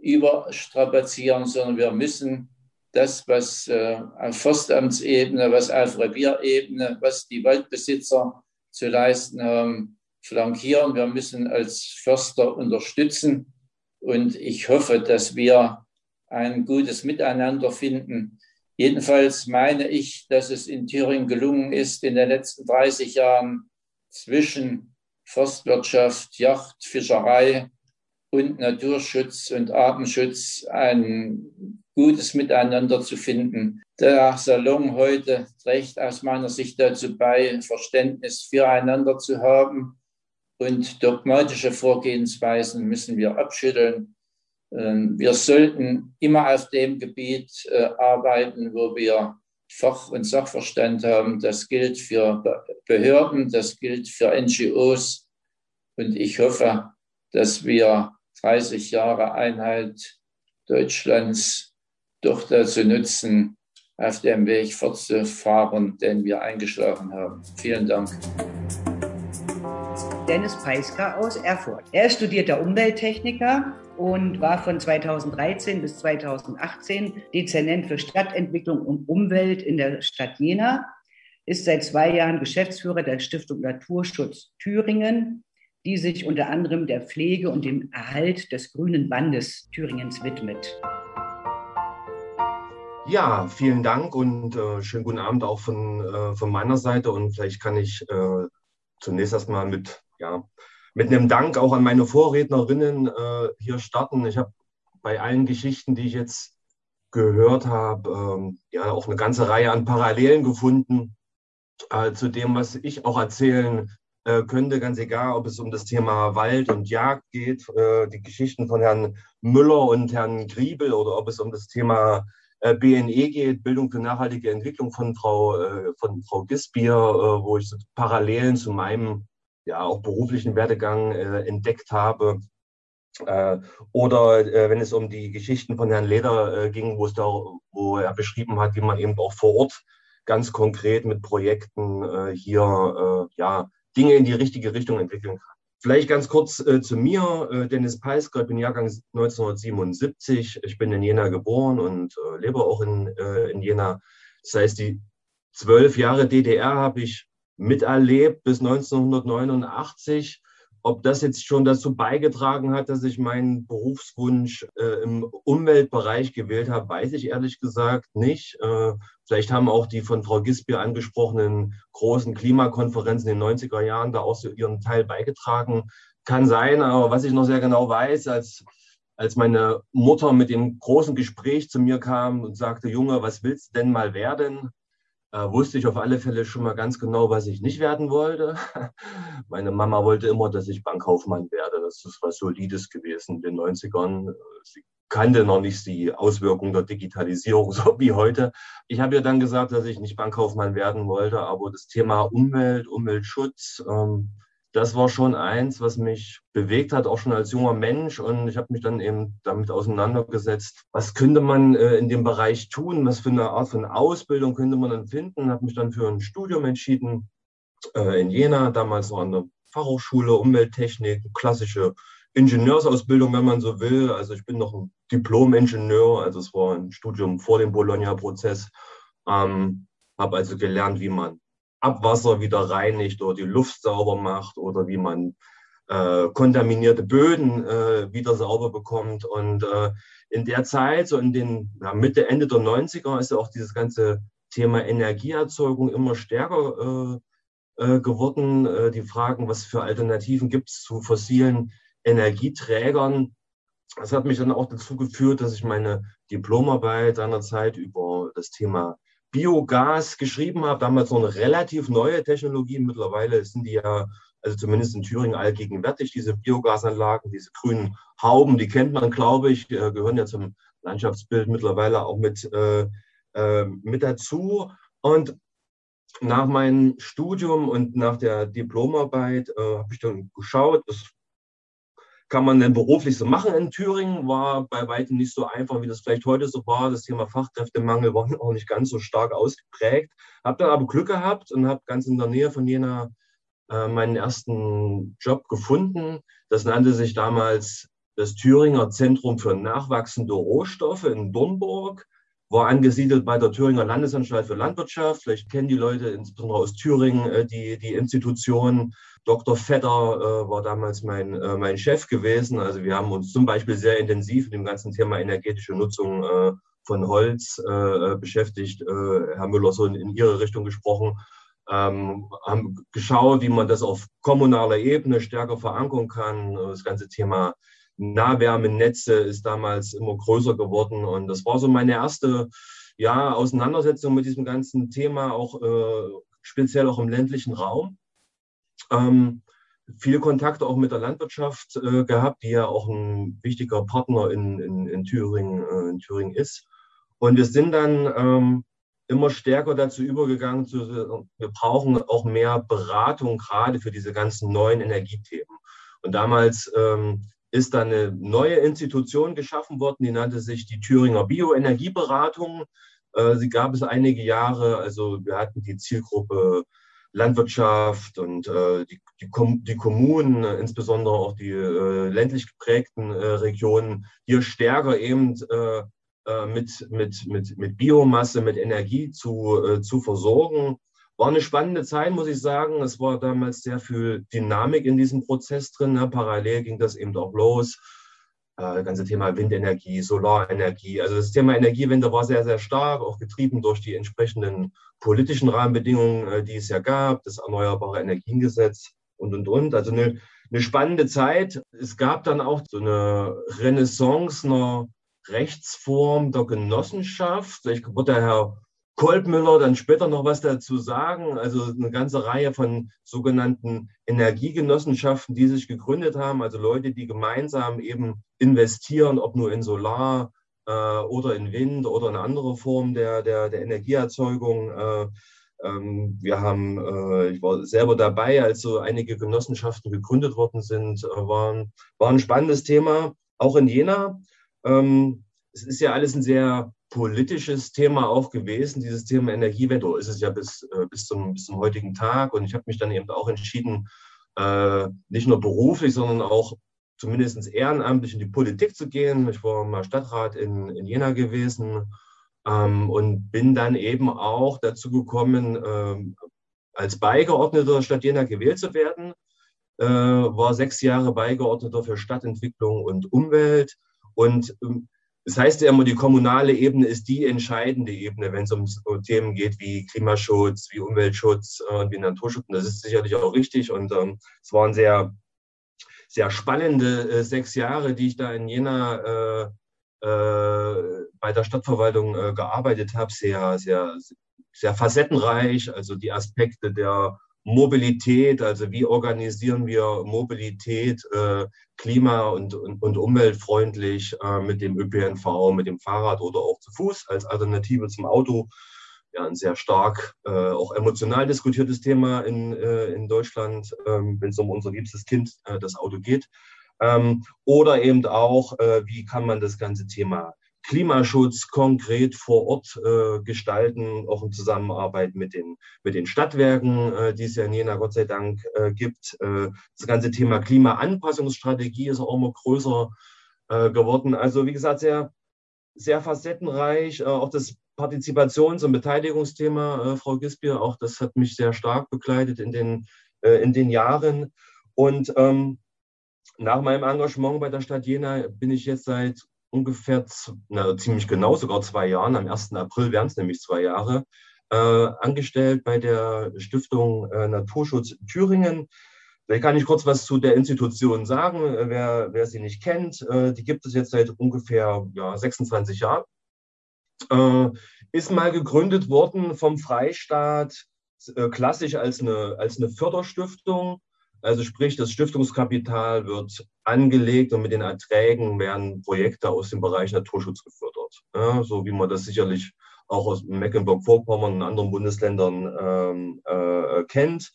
überstrapazieren, sondern wir müssen das, was äh, auf Forstamtsebene, was auf Revierebene, was die Waldbesitzer zu leisten haben, flankieren. Wir müssen als Förster unterstützen. Und ich hoffe, dass wir ein gutes Miteinander finden. Jedenfalls meine ich, dass es in Thüringen gelungen ist, in den letzten 30 Jahren zwischen Forstwirtschaft, Yacht, Fischerei und Naturschutz und Artenschutz ein gutes Miteinander zu finden. Der Salon heute trägt aus meiner Sicht dazu bei, Verständnis füreinander zu haben und dogmatische Vorgehensweisen müssen wir abschütteln. Ähm, wir sollten immer auf dem Gebiet äh, arbeiten, wo wir Fach- und Sachverstand haben. Das gilt für Behörden, das gilt für NGOs. Und ich hoffe, dass wir 30 Jahre Einheit Deutschlands doch dazu nutzen, auf dem Weg fortzufahren, den wir eingeschlagen haben. Vielen Dank. Dennis Peiska aus Erfurt. Er ist studierter Umwelttechniker und war von 2013 bis 2018 Dezernent für Stadtentwicklung und Umwelt in der Stadt Jena, ist seit zwei Jahren Geschäftsführer der Stiftung Naturschutz Thüringen, die sich unter anderem der Pflege und dem Erhalt des grünen Bandes Thüringens widmet. Ja, vielen Dank und äh, schönen guten Abend auch von, äh, von meiner Seite. Und vielleicht kann ich äh, zunächst erstmal mit, ja, mit einem Dank auch an meine Vorrednerinnen äh, hier starten. Ich habe bei allen Geschichten, die ich jetzt gehört habe, ähm, ja auch eine ganze Reihe an Parallelen gefunden äh, zu dem, was ich auch erzählen äh, könnte, ganz egal, ob es um das Thema Wald und Jagd geht, die Geschichten von Herrn Müller und Herrn Griebel oder ob es um das Thema äh, BNE geht, Bildung für nachhaltige Entwicklung von Frau, äh, von Frau Gisbier, äh, wo ich so Parallelen zu meinem ja auch beruflichen Werdegang entdeckt habe. oder wenn es um die Geschichten von Herrn Leder ging, wo es da, wo er beschrieben hat, wie man eben auch vor Ort ganz konkret mit Projekten hier ja Dinge in die richtige Richtung entwickeln kann. Vielleicht ganz kurz äh, zu mir. Äh, Dennis Peisker, ich bin Jahrgang 1977. Ich bin in Jena geboren und äh, lebe auch in, äh, in Jena. Das heißt, die zwölf Jahre DDR habe ich miterlebt bis 1989 ob das jetzt schon dazu beigetragen hat, dass ich meinen Berufswunsch äh, im Umweltbereich gewählt habe, weiß ich ehrlich gesagt nicht. Äh, vielleicht haben auch die von Frau Gisbier angesprochenen großen Klimakonferenzen in den 90er Jahren da auch so ihren Teil beigetragen. Kann sein, aber was ich noch sehr genau weiß, als, als meine Mutter mit dem großen Gespräch zu mir kam und sagte, Junge, was willst du denn mal werden? Äh, wusste ich auf alle Fälle schon mal ganz genau, was ich nicht werden wollte. <laughs> Meine Mama wollte immer, dass ich Bankkaufmann werde. Das ist was Solides gewesen in den 90ern. Sie kannte noch nicht die Auswirkungen der Digitalisierung <laughs> so wie heute. Ich habe ihr dann gesagt, dass ich nicht Bankkaufmann werden wollte, aber das Thema Umwelt, Umweltschutz, ähm, das war schon eins, was mich bewegt hat, auch schon als junger Mensch. Und ich habe mich dann eben damit auseinandergesetzt, was könnte man äh, in dem Bereich tun, was für eine Art von Ausbildung könnte man dann finden. Habe mich dann für ein Studium entschieden äh, in Jena, damals noch an der Fachhochschule Umwelttechnik, klassische Ingenieursausbildung, wenn man so will. Also ich bin noch ein Diplom-Ingenieur, also es war ein Studium vor dem Bologna-Prozess. Ähm, habe also gelernt, wie man Abwasser wieder reinigt oder die Luft sauber macht oder wie man äh, kontaminierte Böden äh, wieder sauber bekommt. Und äh, in der Zeit, so in den ja, Mitte, Ende der 90er, ist ja auch dieses ganze Thema Energieerzeugung immer stärker äh, äh, geworden. Äh, die Fragen, was für Alternativen gibt es zu fossilen Energieträgern. Das hat mich dann auch dazu geführt, dass ich meine Diplomarbeit seinerzeit über das Thema Biogas geschrieben habe, damals noch eine relativ neue Technologie. Mittlerweile sind die ja, also zumindest in Thüringen allgegenwärtig, diese Biogasanlagen, diese grünen Hauben, die kennt man, glaube ich, gehören ja zum Landschaftsbild mittlerweile auch mit, äh, äh, mit dazu. Und nach meinem Studium und nach der Diplomarbeit äh, habe ich dann geschaut, es kann man denn beruflich so machen in Thüringen? War bei weitem nicht so einfach, wie das vielleicht heute so war. Das Thema Fachkräftemangel war <laughs> auch nicht ganz so stark ausgeprägt. Habe dann aber Glück gehabt und habe ganz in der Nähe von Jena äh, meinen ersten Job gefunden. Das nannte sich damals das Thüringer Zentrum für nachwachsende Rohstoffe in Dornburg. war angesiedelt bei der Thüringer Landesanstalt für Landwirtschaft. Vielleicht kennen die Leute insbesondere aus Thüringen äh, die, die Institution. Dr. Vetter äh, war damals mein, äh, mein Chef gewesen. Also wir haben uns zum Beispiel sehr intensiv mit dem ganzen Thema energetische Nutzung äh, von Holz äh, beschäftigt. Äh, Herr Müller so in, in Ihre Richtung gesprochen. Ähm, haben geschaut, wie man das auf kommunaler Ebene stärker verankern kann. Das ganze Thema Nahwärmenetze ist damals immer größer geworden. Und das war so meine erste ja, Auseinandersetzung mit diesem ganzen Thema, auch äh, speziell auch im ländlichen Raum. Ähm, viel Kontakt auch mit der Landwirtschaft äh, gehabt, die ja auch ein wichtiger Partner in, in, in, Thüringen, äh, in Thüringen ist. Und wir sind dann ähm, immer stärker dazu übergegangen, zu, wir brauchen auch mehr Beratung gerade für diese ganzen neuen Energiethemen. Und damals ähm, ist dann eine neue Institution geschaffen worden, die nannte sich die Thüringer Bioenergieberatung. Äh, sie gab es einige Jahre, also wir hatten die Zielgruppe Landwirtschaft und äh, die, die, die, Kommunen, insbesondere auch die äh, ländlich geprägten äh, Regionen, hier stärker eben äh, äh, mit, mit, mit, mit Biomasse, mit Energie zu, zu versorgen. War eine spannende Zeit, muss ich sagen. Es war damals sehr viel Dynamik in diesem Prozess drin. Ne? Parallel ging das eben auch los. Äh, das ganze Thema Windenergie, Solarenergie. Also das Thema Energiewende war sehr, sehr stark, auch getrieben durch die entsprechenden politischen Rahmenbedingungen, äh, die es ja gab, das Erneuerbare Energiengesetz und, und, und. Also eine, eine spannende Zeit. Es gab dann auch so eine Renaissance einer Rechtsform der Genossenschaft. Vielleicht wird der Herr Kolbmüller dann später noch was dazu sagen. Also eine ganze Reihe von sogenannten Energiegenossenschaften, die sich gegründet haben. Also Leute, die gemeinsam eben investieren, ob nur in Solar äh, oder in Wind oder in andere Formen der, der, der Energieerzeugung. Äh, ähm, wir haben, äh, ich war selber dabei, als so einige Genossenschaften gegründet worden sind. Äh, war, war ein spannendes Thema, auch in Jena. Ähm, es ist ja alles ein sehr politisches Thema auch gewesen, dieses Thema Energiewende, ist es ja bis, äh, bis, zum, bis zum heutigen Tag. Und ich habe mich dann eben auch entschieden, äh, nicht nur beruflich, sondern auch zumindest ehrenamtlich in die Politik zu gehen. Ich war mal Stadtrat in, in Jena gewesen ähm, und bin dann eben auch dazu gekommen, ähm, als Beigeordneter Stadt Jena gewählt zu werden. Äh, war sechs Jahre Beigeordneter für Stadtentwicklung und Umwelt. Und ähm, das heißt ja immer, die kommunale Ebene ist die entscheidende Ebene, wenn es um Themen geht wie Klimaschutz, wie Umweltschutz und äh, wie Naturschutz. Und das ist sicherlich auch richtig. Und ähm, es waren sehr, sehr spannende äh, sechs Jahre, die ich da in Jena äh, äh, bei der Stadtverwaltung äh, gearbeitet habe. Sehr, sehr, sehr facettenreich. Also die Aspekte der Mobilität, also wie organisieren wir Mobilität äh, klima- und, und, und, umweltfreundlich äh, mit dem ÖPNV, mit dem Fahrrad oder auch zu Fuß als Alternative zum Auto. Ja, ein sehr stark äh, auch emotional diskutiertes Thema in, äh, in Deutschland, ähm, wenn es um unser liebstes Kind, äh, das Auto geht. Ähm, oder eben auch, äh, wie kann man das ganze Thema Klimaschutz konkret vor Ort äh, gestalten, auch in Zusammenarbeit mit den, mit den Stadtwerken, äh, die es ja in Jena Gott sei Dank äh, gibt. Äh, das ganze Thema Klimaanpassungsstrategie ist auch immer größer äh, geworden. Also wie gesagt, sehr, sehr facettenreich. Äh, auch das Partizipations- und Beteiligungsthema, Frau Gispier, auch das hat mich sehr stark begleitet in den, in den Jahren. Und ähm, nach meinem Engagement bei der Stadt Jena bin ich jetzt seit ungefähr, na, ziemlich genau, sogar zwei Jahren, am 1. April wären es nämlich zwei Jahre, äh, angestellt bei der Stiftung äh, Naturschutz Thüringen. Vielleicht kann ich kurz was zu der Institution sagen, äh, wer, wer sie nicht kennt. Äh, die gibt es jetzt seit ungefähr ja, 26 Jahren. Äh, ist mal gegründet worden vom Freistaat, äh, klassisch als eine, als eine Förderstiftung also sprich, das Stiftungskapital wird angelegt und mit den Erträgen werden Projekte aus dem Bereich Naturschutz gefördert. Ja, so wie man das sicherlich auch aus Mecklenburg-Vorpommern und anderen Bundesländern ähm, äh, kennt.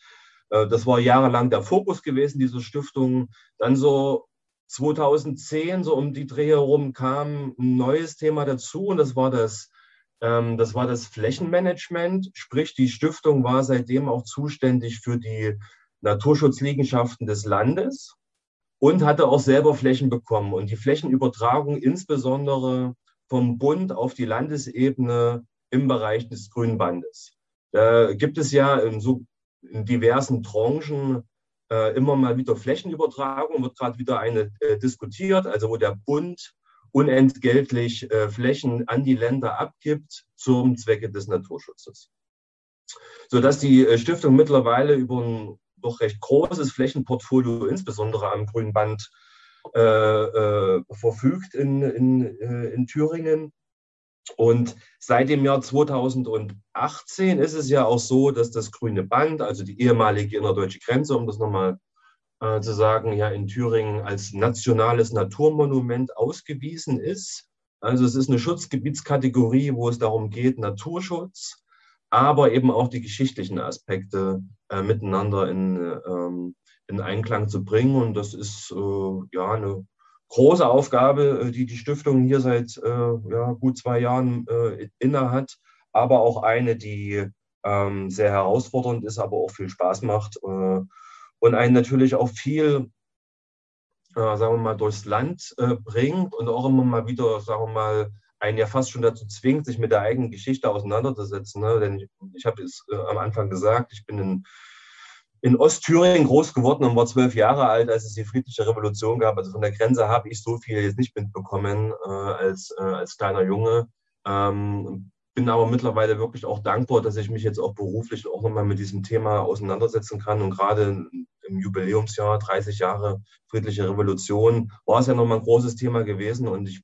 Äh, das war jahrelang der Fokus gewesen, diese Stiftung. Dann so 2010, so um die Dreh herum, kam ein neues Thema dazu und das war das, ähm, das war das Flächenmanagement. Sprich, die Stiftung war seitdem auch zuständig für die Naturschutzliegenschaften des Landes und hatte auch selber Flächen bekommen. Und die Flächenübertragung insbesondere vom Bund auf die Landesebene im Bereich des Grünen Bandes. Da gibt es ja in, so, in diversen Tranchen äh, immer mal wieder Flächenübertragung, wird gerade wieder eine äh, diskutiert, also wo der Bund unentgeltlich äh, Flächen an die Länder abgibt zum Zwecke des Naturschutzes. Sodass die äh, Stiftung mittlerweile über ein doch recht großes Flächenportfolio, insbesondere am Grünen Band, äh, äh, verfügt in, in, äh, in Thüringen. Und seit dem Jahr 2018 ist es ja auch so, dass das Grüne Band, also die ehemalige innerdeutsche Grenze, um das nochmal äh, zu sagen, ja in Thüringen als nationales Naturmonument ausgewiesen ist. Also es ist eine Schutzgebietskategorie, wo es darum geht, Naturschutz, aber eben auch die geschichtlichen Aspekte äh, miteinander in, ähm, in Einklang zu bringen. Und das ist äh, ja eine große Aufgabe, äh, die die Stiftung hier seit äh, ja, gut zwei Jahren äh, inne hat, aber auch eine, die ähm, sehr herausfordernd ist, aber auch viel Spaß macht äh, und einen natürlich auch viel, äh, sagen wir mal, durchs Land äh, bringt und auch immer mal wieder, sagen wir mal, einen ja fast schon dazu zwingt, sich mit der eigenen Geschichte auseinanderzusetzen. Ne? Denn ich, ich habe es am Anfang gesagt, ich bin in in Ostthüringen groß geworden und war zwölf Jahre alt, als es die friedliche Revolution gab. Also von der Grenze habe ich so viel jetzt nicht mitbekommen äh, als, äh, als kleiner Junge. Ähm, bin aber mittlerweile wirklich auch dankbar, dass ich mich jetzt auch beruflich auch nochmal mit diesem Thema auseinandersetzen kann. Und gerade im Jubiläumsjahr, 30 Jahre friedliche Revolution, war es ja nochmal ein großes Thema gewesen. Und ich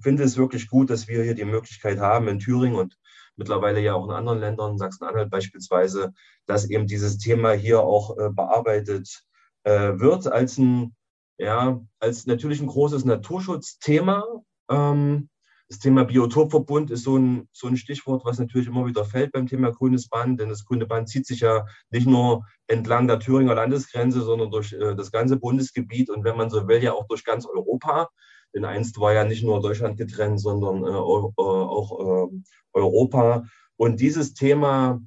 finde es wirklich gut, dass wir hier die Möglichkeit haben, in Thüringen und mittlerweile ja auch in anderen Ländern, Sachsen-Anhalt beispielsweise, dass eben dieses Thema hier auch äh, bearbeitet äh, wird als ein, ja, als natürlich ein großes Naturschutzthema. Ähm, das Thema Biotopverbund ist so ein, so ein Stichwort, was natürlich immer wieder fällt beim Thema grünes Band, denn das grüne Band zieht sich ja nicht nur entlang der Thüringer Landesgrenze, sondern durch äh, das ganze Bundesgebiet und wenn man so will, ja auch durch ganz Europa. Denn einst war ja nicht nur Deutschland getrennt, sondern äh, auch, auch äh, Europa. Und dieses Thema,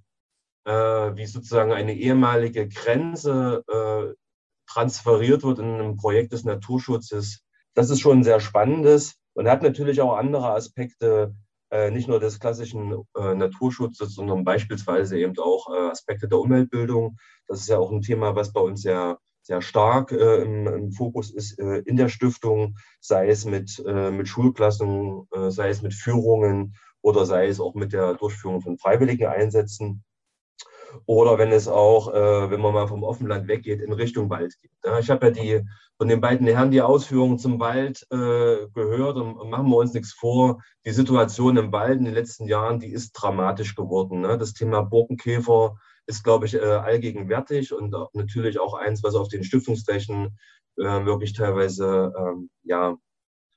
äh, wie sozusagen eine ehemalige Grenze äh, transferiert wird in einem Projekt des Naturschutzes, das ist schon sehr spannendes und hat natürlich auch andere Aspekte, äh, nicht nur des klassischen äh, Naturschutzes, sondern beispielsweise eben auch Aspekte der Umweltbildung. Das ist ja auch ein Thema, was bei uns sehr sehr stark äh, im, im, Fokus ist äh, in der Stiftung, sei es mit, äh, mit Schulklassen, äh, sei es mit Führungen oder sei es auch mit der Durchführung von freiwilligen Einsätzen. Oder wenn es auch, äh, wenn man mal vom Offenland weggeht, in Richtung Wald geht. Ja, ich habe ja die, von den beiden Herren die Ausführungen zum Wald äh, gehört und, machen wir uns nichts vor. Die Situation im Wald in den letzten Jahren, die ist dramatisch geworden. Ne? Das Thema Borkenkäfer, ist, glaube ich, äh, allgegenwärtig und natürlich auch eins, was auf den Stiftungsflächen äh, wirklich teilweise ähm, ja,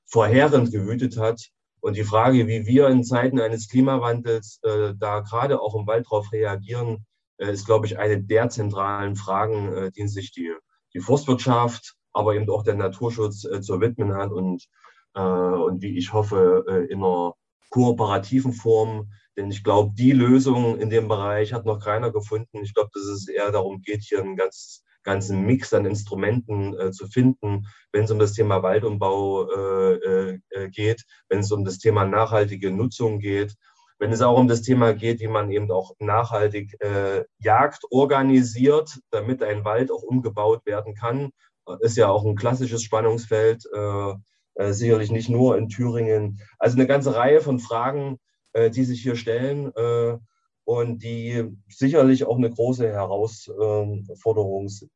vorherend gewütet hat. Und die Frage, wie wir in Zeiten eines Klimawandels äh, da gerade auch im Wald darauf reagieren, ist, glaube ich, eine der zentralen Fragen, denen sich die, die Forstwirtschaft, aber eben auch der Naturschutz zu widmen hat und, und wie ich hoffe, in einer kooperativen Form denn ich glaube, die Lösung in dem Bereich hat noch keiner gefunden. Ich glaube, dass es eher darum geht, hier einen ganz, ganzen Mix an Instrumenten äh, zu finden, wenn es um das Thema Waldumbau äh, äh, geht, wenn es um das Thema nachhaltige Nutzung geht, wenn es auch um das Thema geht, wie man eben auch nachhaltig äh, Jagd organisiert, damit ein Wald auch umgebaut werden kann, ist ja auch ein klassisches Spannungsfeld, äh, äh, sicherlich nicht nur in Thüringen. Also eine ganze Reihe von Fragen, äh, die sich hier stellen äh, und die sicherlich auch eine große Herausforderung sind.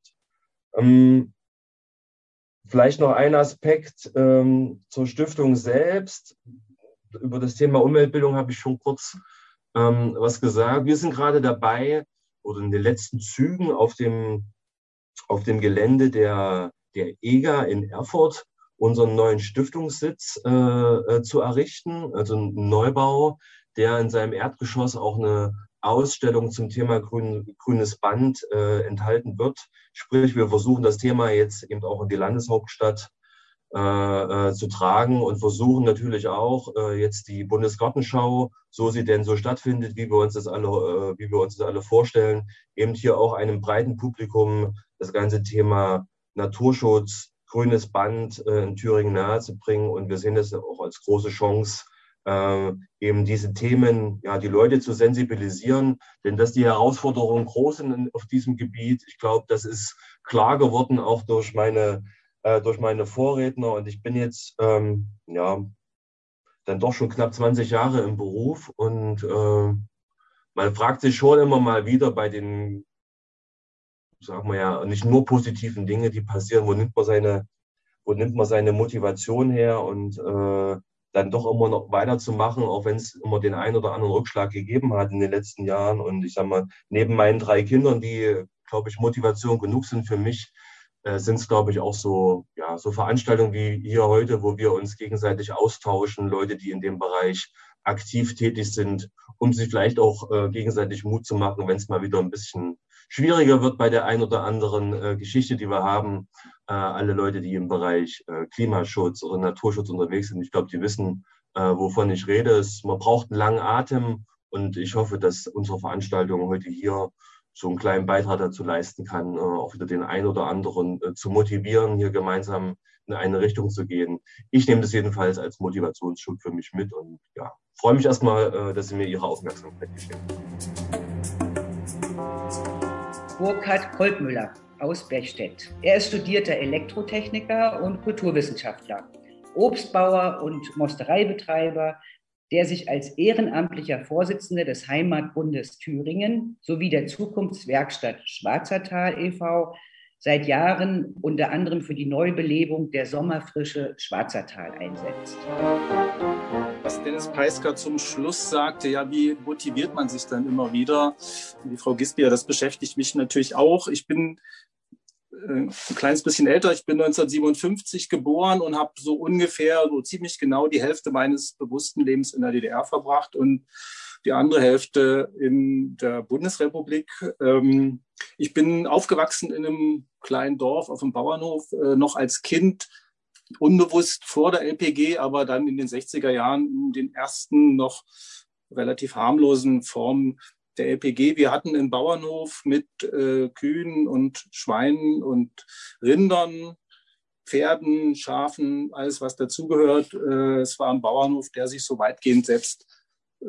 Ähm, vielleicht noch ein Aspekt ähm, zur Stiftung selbst. Über das Thema Umweltbildung habe ich schon kurz ähm, was gesagt. Wir sind gerade dabei oder in den letzten Zügen auf dem, auf dem Gelände der, der EGA in Erfurt unseren neuen Stiftungssitz äh, äh, zu errichten, also ein Neubau, der in seinem Erdgeschoss auch eine Ausstellung zum Thema grün, grünes Band äh, enthalten wird. Sprich, wir versuchen das Thema jetzt eben auch in die Landeshauptstadt äh, äh, zu tragen und versuchen natürlich auch äh, jetzt die Bundesgartenschau, so sie denn so stattfindet, wie wir uns das alle, äh, wie wir uns das alle vorstellen, eben hier auch einem breiten Publikum das ganze Thema Naturschutz, grünes Band äh, in Thüringen nahezubringen. Und wir sehen das auch als große Chance, äh, eben diese Themen, ja, die Leute zu sensibilisieren, denn dass die Herausforderungen groß sind auf diesem Gebiet, ich glaube, das ist klar geworden auch durch meine, äh, durch meine Vorredner. Und ich bin jetzt, ähm, ja, dann doch schon knapp 20 Jahre im Beruf. Und äh, man fragt sich schon immer mal wieder bei den, sagen wir ja, nicht nur positiven Dinge, die passieren, wo nimmt man seine, wo nimmt man seine Motivation her und äh, dann doch immer noch weiterzumachen, auch wenn es immer den einen oder anderen Rückschlag gegeben hat in den letzten Jahren. Und ich sage mal, neben meinen drei Kindern, die, glaube ich, Motivation genug sind für mich, äh, sind es, glaube ich, auch so, ja, so Veranstaltungen wie hier heute, wo wir uns gegenseitig austauschen, Leute, die in dem Bereich aktiv tätig sind, um sich vielleicht auch äh, gegenseitig Mut zu machen, wenn es mal wieder ein bisschen schwieriger wird bei der ein oder anderen äh, Geschichte, die wir haben. Äh, alle Leute, die im Bereich äh, Klimaschutz oder Naturschutz unterwegs sind, ich glaube, die wissen, äh, wovon ich rede. Es, man braucht einen langen Atem und ich hoffe, dass unsere Veranstaltung heute hier so einen kleinen Beitrag dazu leisten kann, äh, auch wieder den einen oder anderen äh, zu motivieren, hier gemeinsam in eine Richtung zu gehen. Ich nehme das jedenfalls als Motivationsschub für mich mit und ja, freue mich erstmal, dass Sie mir Ihre Aufmerksamkeit geschenkt haben. Burkhard Kolbmüller aus Bechstedt. Er ist studierter Elektrotechniker und Kulturwissenschaftler, Obstbauer und Mostereibetreiber, der sich als ehrenamtlicher Vorsitzender des Heimatbundes Thüringen sowie der Zukunftswerkstatt Schwarzertal e.V. seit Jahren unter anderem für die Neubelebung der Sommerfrische Schwarzertal einsetzt was Dennis Peisker zum Schluss sagte, ja, wie motiviert man sich dann immer wieder? Die Frau Gisbier, das beschäftigt mich natürlich auch. Ich bin äh, ein kleines bisschen älter. Ich bin 1957 geboren und habe so ungefähr, so ziemlich genau die Hälfte meines bewussten Lebens in der DDR verbracht und die andere Hälfte in der Bundesrepublik. Ähm, ich bin aufgewachsen in einem kleinen Dorf auf dem Bauernhof, äh, noch als Kind unbewusst vor der LPG, aber dann in den 60er Jahren in den ersten noch relativ harmlosen Formen der LPG. Wir hatten einen Bauernhof mit äh, Kühen und Schweinen und Rindern, Pferden, Schafen, alles was dazugehört. Äh, es war ein Bauernhof, der sich so weitgehend selbst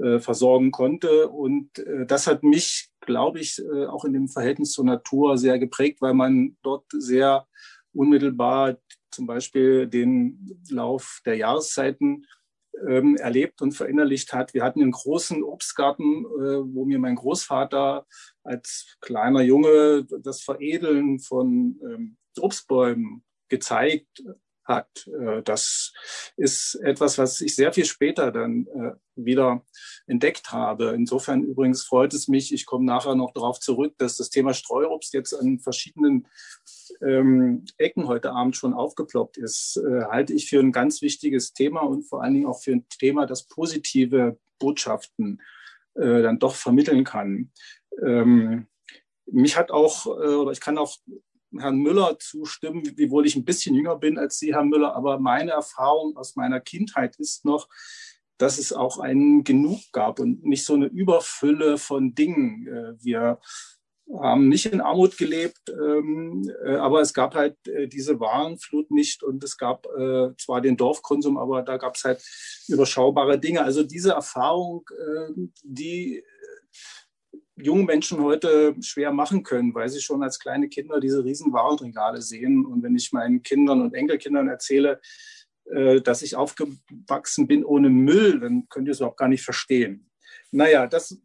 äh, versorgen konnte. Und äh, das hat mich, glaube ich, äh, auch in dem Verhältnis zur Natur sehr geprägt, weil man dort sehr unmittelbar zum Beispiel den Lauf der Jahreszeiten ähm, erlebt und verinnerlicht hat. Wir hatten einen großen Obstgarten, äh, wo mir mein Großvater als kleiner Junge das Veredeln von ähm, Obstbäumen gezeigt hat. Äh, das ist etwas, was ich sehr viel später dann äh, wieder entdeckt habe. Insofern übrigens freut es mich, ich komme nachher noch darauf zurück, dass das Thema Streuobst jetzt an verschiedenen ähm, Ecken heute Abend schon aufgeploppt ist, äh, halte ich für ein ganz wichtiges Thema und vor allen Dingen auch für ein Thema, das positive Botschaften äh, dann doch vermitteln kann. Ähm, mich hat auch, äh, oder ich kann auch Herrn Müller zustimmen, wiewohl ich ein bisschen jünger bin als Sie, Herr Müller, aber meine Erfahrung aus meiner Kindheit ist noch, dass es auch einen Genug gab und nicht so eine Überfülle von Dingen. Äh, wir haben nicht in Armut gelebt, ähm, äh, aber es gab halt äh, diese Warenflut nicht und es gab zwar den Dorfkonsum, aber da gab es halt überschaubare Dinge. Also diese Erfahrung, die jungen Menschen heute schwer machen können, weil sie schon als kleine Kinder diese riesen Warenregale sehen. Und wenn ich meinen Kindern und Enkelkindern erzähle, äh, dass ich aufgewachsen bin ohne Müll, dann könnt ihr es überhaupt gar nicht verstehen. Naja, das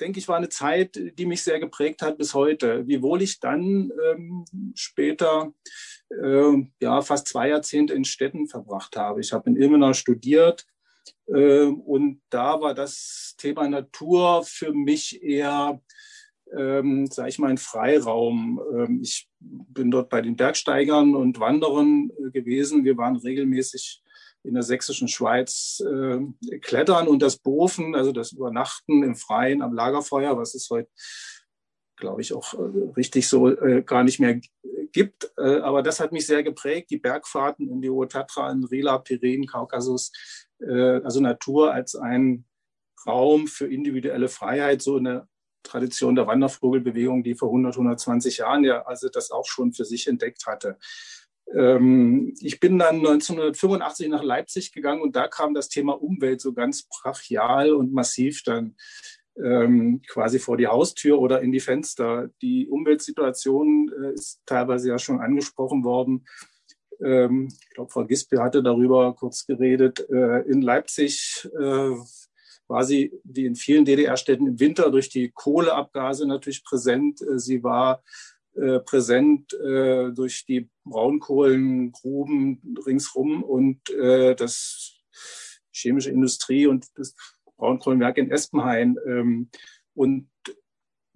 denke ich, war eine Zeit, die mich sehr geprägt hat bis heute. Wiewohl ich dann ähm, später äh, ja, fast zwei Jahrzehnte in Städten verbracht habe. Ich habe in Ilmenau studiert, und da war das Thema Natur für mich eher, ähm, sage ich mal, ein Freiraum. Ähm, ich bin dort bei den Bergsteigern und Wanderern äh, gewesen. Wir waren regelmäßig in der sächsischen Schweiz äh, klettern und das Bofen, also das Übernachten im Freien am Lagerfeuer, was es heute, glaube ich, auch äh, richtig so äh, gar nicht mehr gibt. Äh, aber das hat mich sehr geprägt. Die Bergfahrten in die Hohe Tatra, in Rila, Pyren, Kaukasus, äh, also Natur als ein Raum für individuelle Freiheit, so in der Tradition der Wandervogelbewegung, die vor 100, 120 Jahren ja also das auch schon für sich entdeckt hatte. Ähm, ich bin dann 1985 nach Leipzig gegangen und da kam das Thema Umwelt so ganz brachial und massiv dann ähm, quasi vor die Haustür oder in die Fenster. Die Umweltsituation äh, ist teilweise ja schon angesprochen worden. Ähm, ich glaube, Frau Gispe hatte darüber kurz geredet. Äh, in Leipzig äh, war sie, wie in vielen DDR-Städten, im Winter durch die Kohleabgase natürlich präsent. Äh, sie war äh, präsent äh, durch die Braunkohlengruben ringsrum und das chemische Industrie und das Braunkohlenwerk in Espenhain. Ähm, und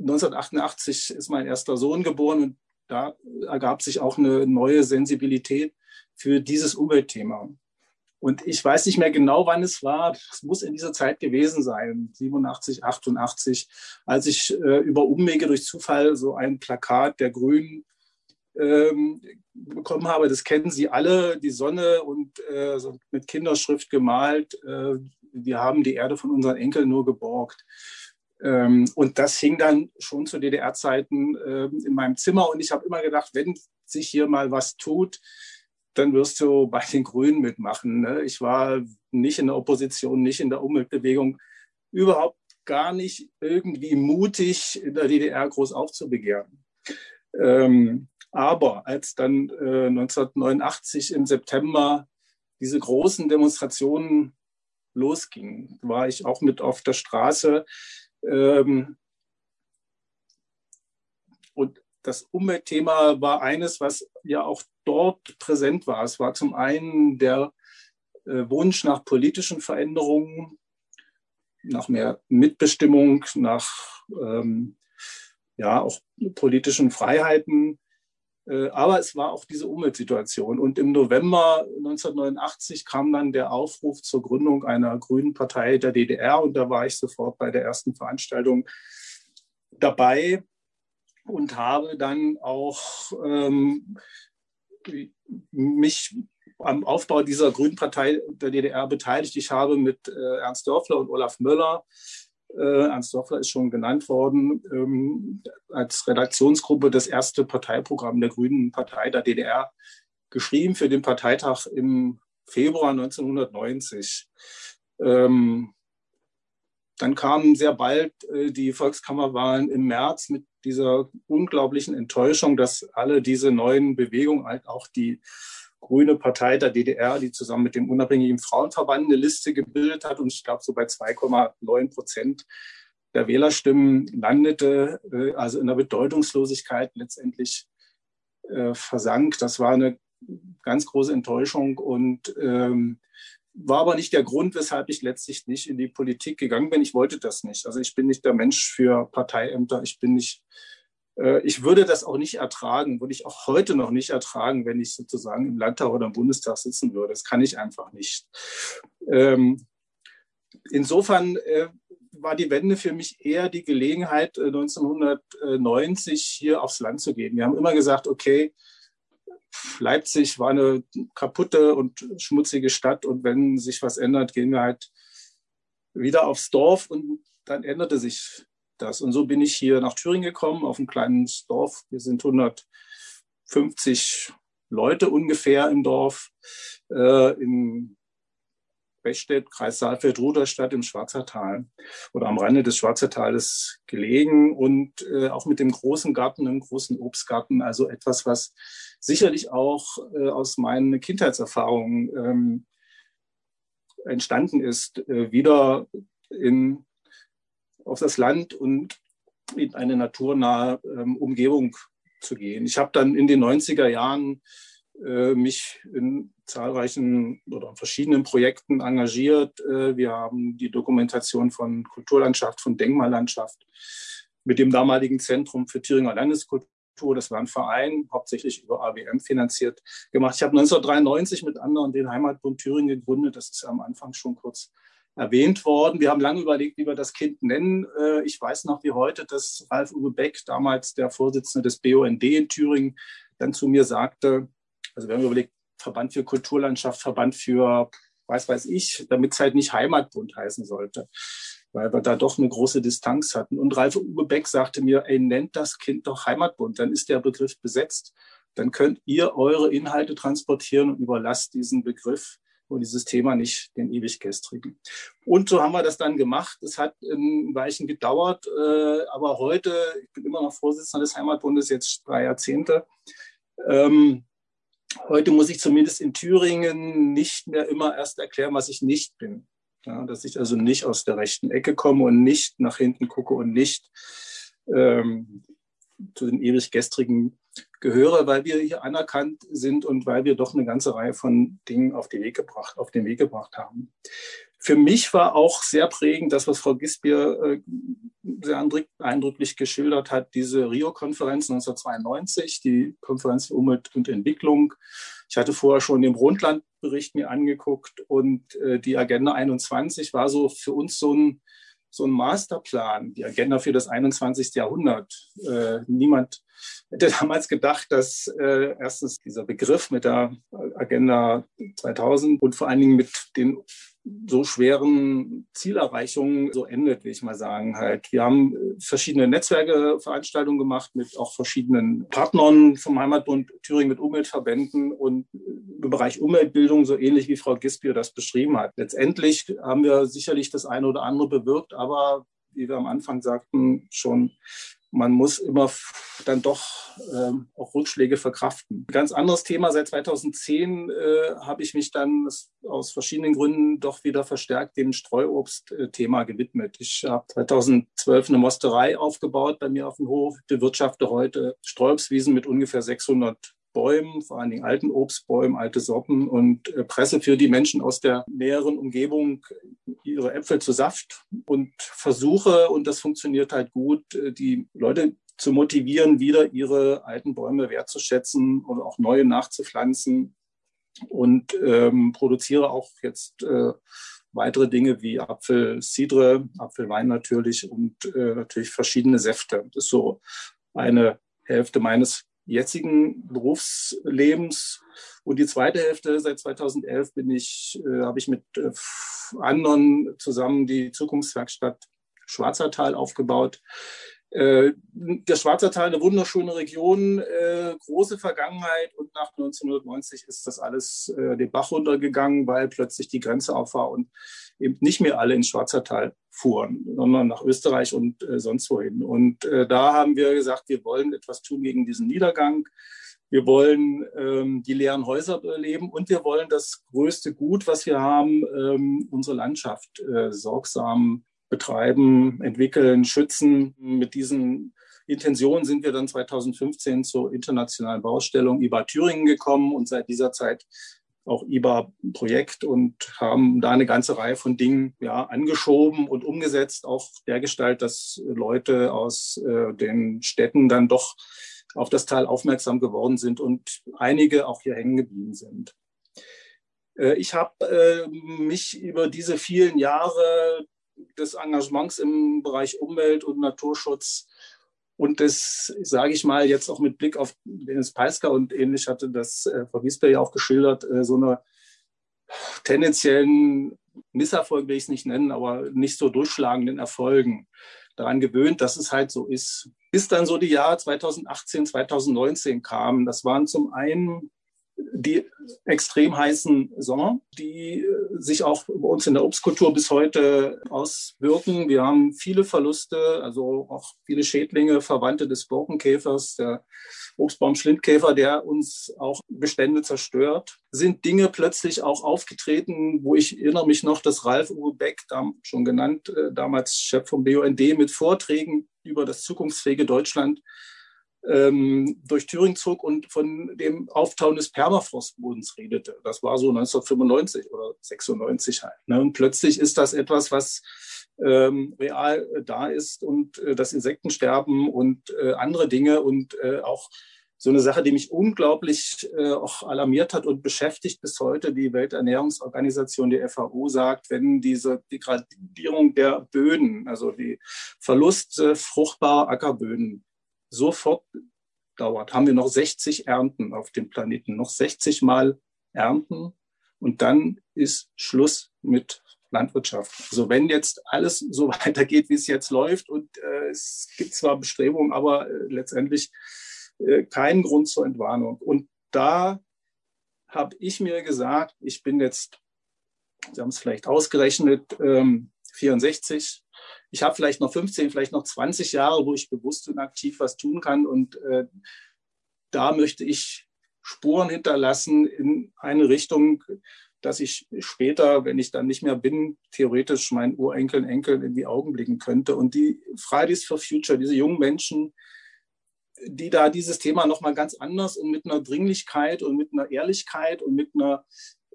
1988 ist mein erster Sohn geboren und da ergab sich auch eine neue Sensibilität für dieses Umweltthema. Und ich weiß nicht mehr genau, wann es war. Es muss in dieser Zeit gewesen sein, 87, 88, als ich äh, über Umwege durch Zufall so ein Plakat der Grünen ähm, bekommen habe. Das kennen Sie alle, die Sonne und äh, so mit Kinderschrift gemalt. Äh, wir haben die Erde von unseren Enkeln nur geborgt. Ähm, und das hing dann schon zu DDR-Zeiten äh, in meinem Zimmer. Und ich habe immer gedacht, wenn sich hier mal was tut, dann wirst du bei den Grünen mitmachen. Ne? Ich war nicht in der Opposition, nicht in der Umweltbewegung, überhaupt gar nicht irgendwie mutig, in der DDR groß aufzubegehren. Ähm, aber als dann äh, 1989 im September diese großen Demonstrationen losgingen, war ich auch mit auf der Straße. Ähm, und das Umweltthema war eines, was ja auch dort präsent war. Es war zum einen der äh, Wunsch nach politischen Veränderungen, nach mehr Mitbestimmung, nach ähm, ja auch politischen Freiheiten. Äh, aber es war auch diese Umweltsituation. Und im November 1989 kam dann der Aufruf zur Gründung einer grünen Partei der DDR. Und da war ich sofort bei der ersten Veranstaltung dabei und habe dann auch ähm, mich am Aufbau dieser Grünen Partei der DDR beteiligt. Ich habe mit äh, Ernst Dörfler und Olaf Möller, Ernst Dörfler ist schon genannt worden, ähm, als Redaktionsgruppe das erste Parteiprogramm der Grünen Partei der DDR geschrieben für den Parteitag im Februar 1990. Ähm, dann kamen sehr bald äh, die Volkskammerwahlen im März mit dieser unglaublichen Enttäuschung, dass alle diese neuen Bewegungen, halt auch die Grüne Partei der DDR, die zusammen mit dem unabhängigen Frauenverband eine Liste gebildet hat und ich glaube so bei 2,9 Prozent der Wählerstimmen landete, äh, also in der Bedeutungslosigkeit letztendlich äh, versank. Das war eine ganz große Enttäuschung und ähm, war aber nicht der Grund, weshalb ich letztlich nicht in die Politik gegangen bin. Ich wollte das nicht. Also ich bin nicht der Mensch für Parteiämter. Ich bin nicht, ich würde das auch nicht ertragen, würde ich auch heute noch nicht ertragen, wenn ich sozusagen im Landtag oder im Bundestag sitzen würde. Das kann ich einfach nicht. Ähm, insofern äh, war die Wende für mich eher die Gelegenheit, 1990 äh, hier aufs Land zu gehen. Wir haben immer gesagt, okay, Leipzig war eine kaputte und schmutzige Stadt und wenn sich was ändert, gehen wir halt wieder aufs Dorf und dann änderte sich das. Und so bin ich hier nach Thüringen gekommen, auf ein kleines Dorf. Wir sind 150 Leute ungefähr im Dorf, äh, in Bechstedt, Kreis Saalfeld-Ruderstadt im Schwarzertal oder am Rande des Schwarzertales gelegen und äh, auch mit dem großen Garten, einem großen Obstgarten, also etwas, was sicherlich auch äh, aus meinen Kindheitserfahrungen ähm, entstanden ist, äh, wieder in, auf das Land und in eine naturnahe ähm, Umgebung zu gehen. Ich habe dann in den 90er Jahren äh, mich in zahlreichen oder verschiedenen Projekten engagiert. Äh, wir haben die Dokumentation von Kulturlandschaft, von Denkmallandschaft mit dem damaligen Zentrum für Thüringer Landeskultur, das war ein Verein, hauptsächlich über AWM finanziert, gemacht. Ich habe 1993 mit anderen den Heimatbund Thüringen gegründet. Das ist am Anfang schon kurz erwähnt worden. Wir haben lange überlegt, wie wir das Kind nennen. Äh, ich weiß noch wie heute, dass Ralf Uwe Beck, damals der Vorsitzende des BUND in Thüringen, dann zu mir sagte, also wir haben überlegt, Verband für Kulturlandschaft, Verband für, weiß weiß ich, damit es halt nicht Heimatbund heißen sollte, weil wir da doch eine große Distanz hatten. Und Ralf Uwe Beck sagte mir, ey, nennt das Kind doch Heimatbund, dann ist der Begriff besetzt. dann könnt ihr eure Inhalte transportieren und überlasst diesen Begriff und dieses Thema nicht den Ewiggestrigen. Und so haben wir das dann gemacht. Es hat ein Weichen gedauert, äh, aber heute, ich bin immer noch Vorsitzender des Heimatbundes, jetzt drei Jahrzehnte. Ähm, heute muss ich zumindest in Thüringen nicht mehr immer erst erklären, was ich nicht bin. Ja, dass ich also nicht aus der rechten Ecke komme und nicht nach hinten gucke und nicht ähm, zu den ewig gestrigen gehöre, weil wir hier anerkannt sind und weil wir doch eine ganze Reihe von Dingen auf den Weg gebracht, auf den Weg gebracht haben. Für mich war auch sehr prägend das, was Frau Gisbier äh, sehr eindrücklich geschildert hat, diese Rio-Konferenz 1992, die Konferenz für Umwelt und Entwicklung. Ich hatte vorher schon den Brundtland-Bericht mir angeguckt und äh, die Agenda 21 war so für uns so ein, so ein Masterplan, die Agenda für das 21. Jahrhundert. Äh, niemand hätte damals gedacht, dass äh, erstens dieser Begriff mit der Agenda 2000 und vor allen Dingen mit den so schweren Zielerreichungen so endet, will ich mal sagen. Halt. Wir haben äh, verschiedene Netzwerke, Veranstaltungen gemacht mit auch verschiedenen Partnern vom Heimatbund Thüringen mit Umweltverbänden und äh, im Bereich Umweltbildung so ähnlich wie Frau Gispier das beschrieben hat. Letztendlich haben wir sicherlich das eine oder andere bewirkt, aber wie wir am Anfang sagten, schon man muss immer dann doch ähm, auch Rückschläge verkraften. Ganz anderes Thema. Seit 2010 äh, habe ich mich dann aus verschiedenen Gründen doch wieder verstärkt dem Streuobst-Thema gewidmet. Ich habe 2012 eine Mosterei aufgebaut bei mir auf dem Hof, bewirtschafte heute Streuobstwiesen mit ungefähr 600 Bäumen, vor allen Dingen alten Obstbäumen, alte Sorten und äh, presse für die Menschen aus der näheren Umgebung ihre Äpfel zu Saft und versuche, und das funktioniert halt gut, äh, die Leute zu motivieren, wieder ihre alten Bäume wertzuschätzen oder auch neue nachzupflanzen und ähm, produziere auch jetzt äh, weitere Dinge wie Apfel, Cidre, Apfelwein natürlich und äh, natürlich verschiedene Säfte. Das ist so eine Hälfte meines jetzigen Berufslebens. Und die zweite Hälfte, seit 2011 bin ich, äh, habe ich mit äh, anderen zusammen die Zukunftswerkstatt Schwarzertal aufgebaut. Äh, der Schwarzertal, eine wunderschöne Region, äh, große Vergangenheit und nach 1990 ist das alles äh, den Bach runtergegangen, weil plötzlich die Grenze auf war und eben nicht mehr alle ins Schwarzertal fuhren, sondern nach Österreich und sonst wohin. Und da haben wir gesagt, wir wollen etwas tun gegen diesen Niedergang. Wir wollen ähm, die leeren Häuser beleben und wir wollen das größte Gut, was wir haben, ähm, unsere Landschaft äh, sorgsam betreiben, entwickeln, schützen. Mit diesen Intentionen sind wir dann 2015 zur internationalen Baustellung IBA Thüringen gekommen und seit dieser Zeit auch IBA-Projekt und haben da eine ganze Reihe von Dingen ja, angeschoben und umgesetzt, auch dergestalt, dass Leute aus äh, den Städten dann doch auf das Tal aufmerksam geworden sind und einige auch hier hängen geblieben sind. Äh, ich habe äh, mich über diese vielen Jahre des Engagements im Bereich Umwelt und Naturschutz und das sage ich mal jetzt auch mit Blick auf Dennis Peisker und ähnlich hatte das äh, Frau Giesber ja auch geschildert, äh, so eine tendenziellen Misserfolg will ich es nicht nennen, aber nicht so durchschlagenden Erfolgen daran gewöhnt, dass es halt so ist. Bis dann so die Jahre 2018, 2019 kamen, das waren zum einen die extrem heißen Sommer, die äh, sich auch bei uns in der Obstkultur bis heute auswirken. Wir haben viele Verluste, also auch viele Schädlinge, Verwandte des Borkenkäfers, der Obstbaum-Schlindkäfer, der uns auch Bestände zerstört. Sind Dinge plötzlich auch aufgetreten, wo ich erinnere mich noch, dass Ralf Uwe Beck, schon genannt, äh, damals Chef vom BUND, mit Vorträgen über das zukunftsfähige Deutschland ähm, durch Thüringen zog und von dem Auftauen des Permafrostbodens redete. Das war so 1995 oder 96 halt. Ne? Und plötzlich ist das etwas, was ähm, real äh, da ist und äh, das Insektensterben und äh, andere Dinge und äh, auch so eine Sache, die mich unglaublich äh, auch alarmiert hat und beschäftigt bis heute. Die Welternährungsorganisation, die FAO, sagt, wenn diese Degradierung der Böden, also die Verlust äh, fruchtbarer Ackerböden sofort dauert, haben wir noch 60 Ernten auf dem Planeten, noch 60 Mal Ernten und dann ist Schluss mit Landwirtschaft. Also wenn jetzt alles <laughs> so weitergeht, wie es jetzt läuft und äh, es gibt zwar Bestrebungen, aber äh, letztendlich äh, keinen Grund zur Entwarnung. Und da habe ich mir gesagt, ich bin jetzt, Sie haben es vielleicht ausgerechnet, ähm, 64. Ich habe vielleicht noch 15, vielleicht noch 20 Jahre, wo ich bewusst und aktiv was tun kann. Und äh, da möchte ich Spuren hinterlassen in eine Richtung, dass ich später, wenn ich dann nicht mehr bin, theoretisch meinen Urenkeln, Enkeln in die Augen blicken könnte. Und die Fridays for Future, diese jungen Menschen, die da dieses Thema nochmal ganz anders und mit einer Dringlichkeit und mit einer Ehrlichkeit und mit einer,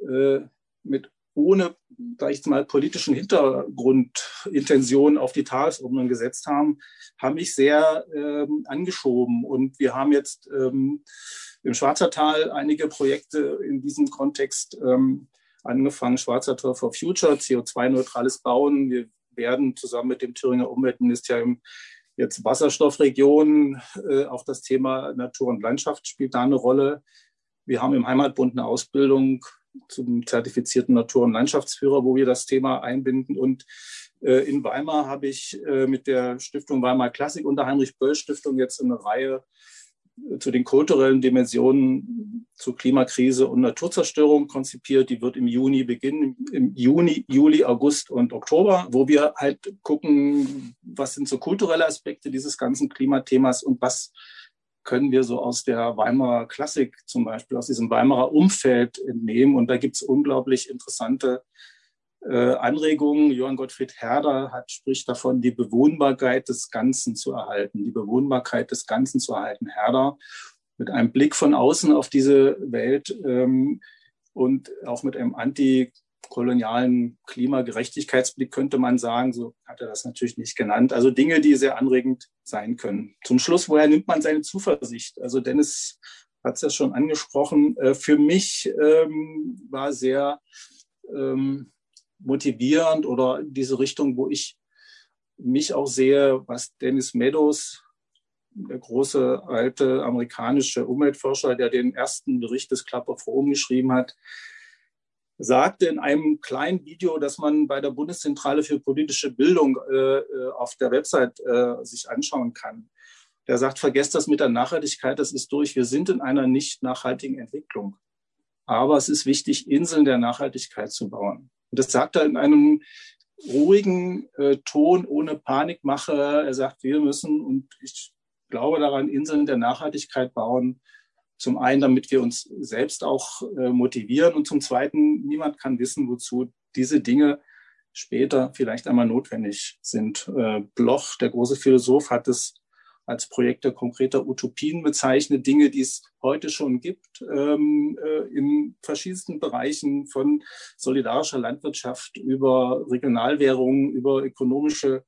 äh, mit ohne, sag ich mal, politischen Hintergrundintention auf die Tagesordnung gesetzt haben, haben mich sehr ähm, angeschoben. Und wir haben jetzt ähm, im Schwarzertal einige Projekte in diesem Kontext ähm, angefangen. Schwarzer Tor for Future, CO2-neutrales Bauen. Wir werden zusammen mit dem Thüringer Umweltministerium jetzt Wasserstoffregionen, äh, auch das Thema Natur und Landschaft spielt da eine Rolle. Wir haben im Heimatbund eine Ausbildung zum zertifizierten Natur- und Landschaftsführer, wo wir das Thema einbinden. Und äh, in Weimar habe ich äh, mit der Stiftung Weimar Klassik und der Heinrich-Böll-Stiftung jetzt eine Reihe äh, zu den kulturellen Dimensionen zur Klimakrise und Naturzerstörung konzipiert. Die wird im Juni beginnen, im Juni, Juli, August und Oktober, wo wir halt gucken, was sind so kulturelle Aspekte dieses ganzen Klimathemas und was können wir so aus der Weimarer Klassik zum Beispiel, aus diesem Weimarer Umfeld entnehmen. Und da gibt es unglaublich interessante äh, Anregungen. Johann Gottfried Herder hat, spricht davon, die Bewohnbarkeit des Ganzen zu erhalten, die Bewohnbarkeit des Ganzen zu erhalten. Herder mit einem Blick von außen auf diese Welt ähm, und auch mit einem anti kolonialen Klimagerechtigkeitsblick könnte man sagen. So hat er das natürlich nicht genannt. Also Dinge, die sehr anregend sein können. Zum Schluss, woher nimmt man seine Zuversicht? Also Dennis hat es ja schon angesprochen. Äh, für mich ähm, war sehr ähm, motivierend oder diese Richtung, wo ich mich auch sehe, was Dennis Meadows, der große alte amerikanische Umweltforscher, der den ersten Bericht des Club of Rome geschrieben hat, sagte in einem kleinen Video, das man bei der Bundeszentrale für politische Bildung äh, äh, auf der Website äh, sich anschauen kann. Der sagt, vergesst das mit der Nachhaltigkeit, das ist durch. Wir sind in einer nicht nachhaltigen Entwicklung. Aber es ist wichtig, Inseln der Nachhaltigkeit zu bauen. Und das sagt er in einem ruhigen äh, Ton, ohne Panikmache. Er sagt, wir müssen, und ich glaube daran, Inseln der Nachhaltigkeit bauen, zum einen, damit wir uns selbst auch äh, motivieren und zum zweiten, niemand kann wissen, wozu diese Dinge später vielleicht einmal notwendig sind. Äh, Bloch, der große Philosoph, hat es als Projekte konkreter Utopien bezeichnet, Dinge, die es heute schon gibt, ähm, äh, in verschiedensten Bereichen von solidarischer Landwirtschaft über Regionalwährungen, über ökonomische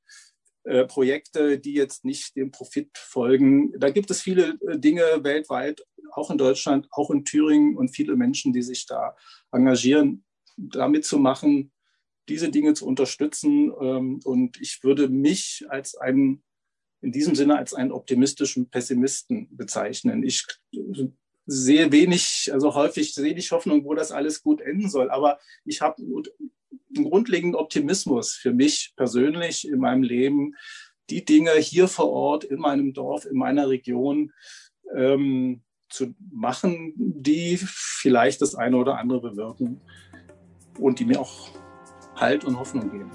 äh, Projekte, die jetzt nicht dem Profit folgen. Da gibt es viele äh, Dinge weltweit, auch in Deutschland, auch in Thüringen und viele Menschen, die sich da engagieren, damit zu machen, diese Dinge zu unterstützen. Ähm, und ich würde mich als einen, in diesem Sinne als einen optimistischen Pessimisten bezeichnen. Ich sehe wenig, also häufig sehe ich Hoffnung, wo das alles gut enden soll. Aber ich habe einen grundlegenden Optimismus für mich persönlich in meinem Leben, die Dinge hier vor Ort, in meinem Dorf, in meiner Region ähm, zu machen, die vielleicht das eine oder andere bewirken und die mir auch Halt und Hoffnung geben.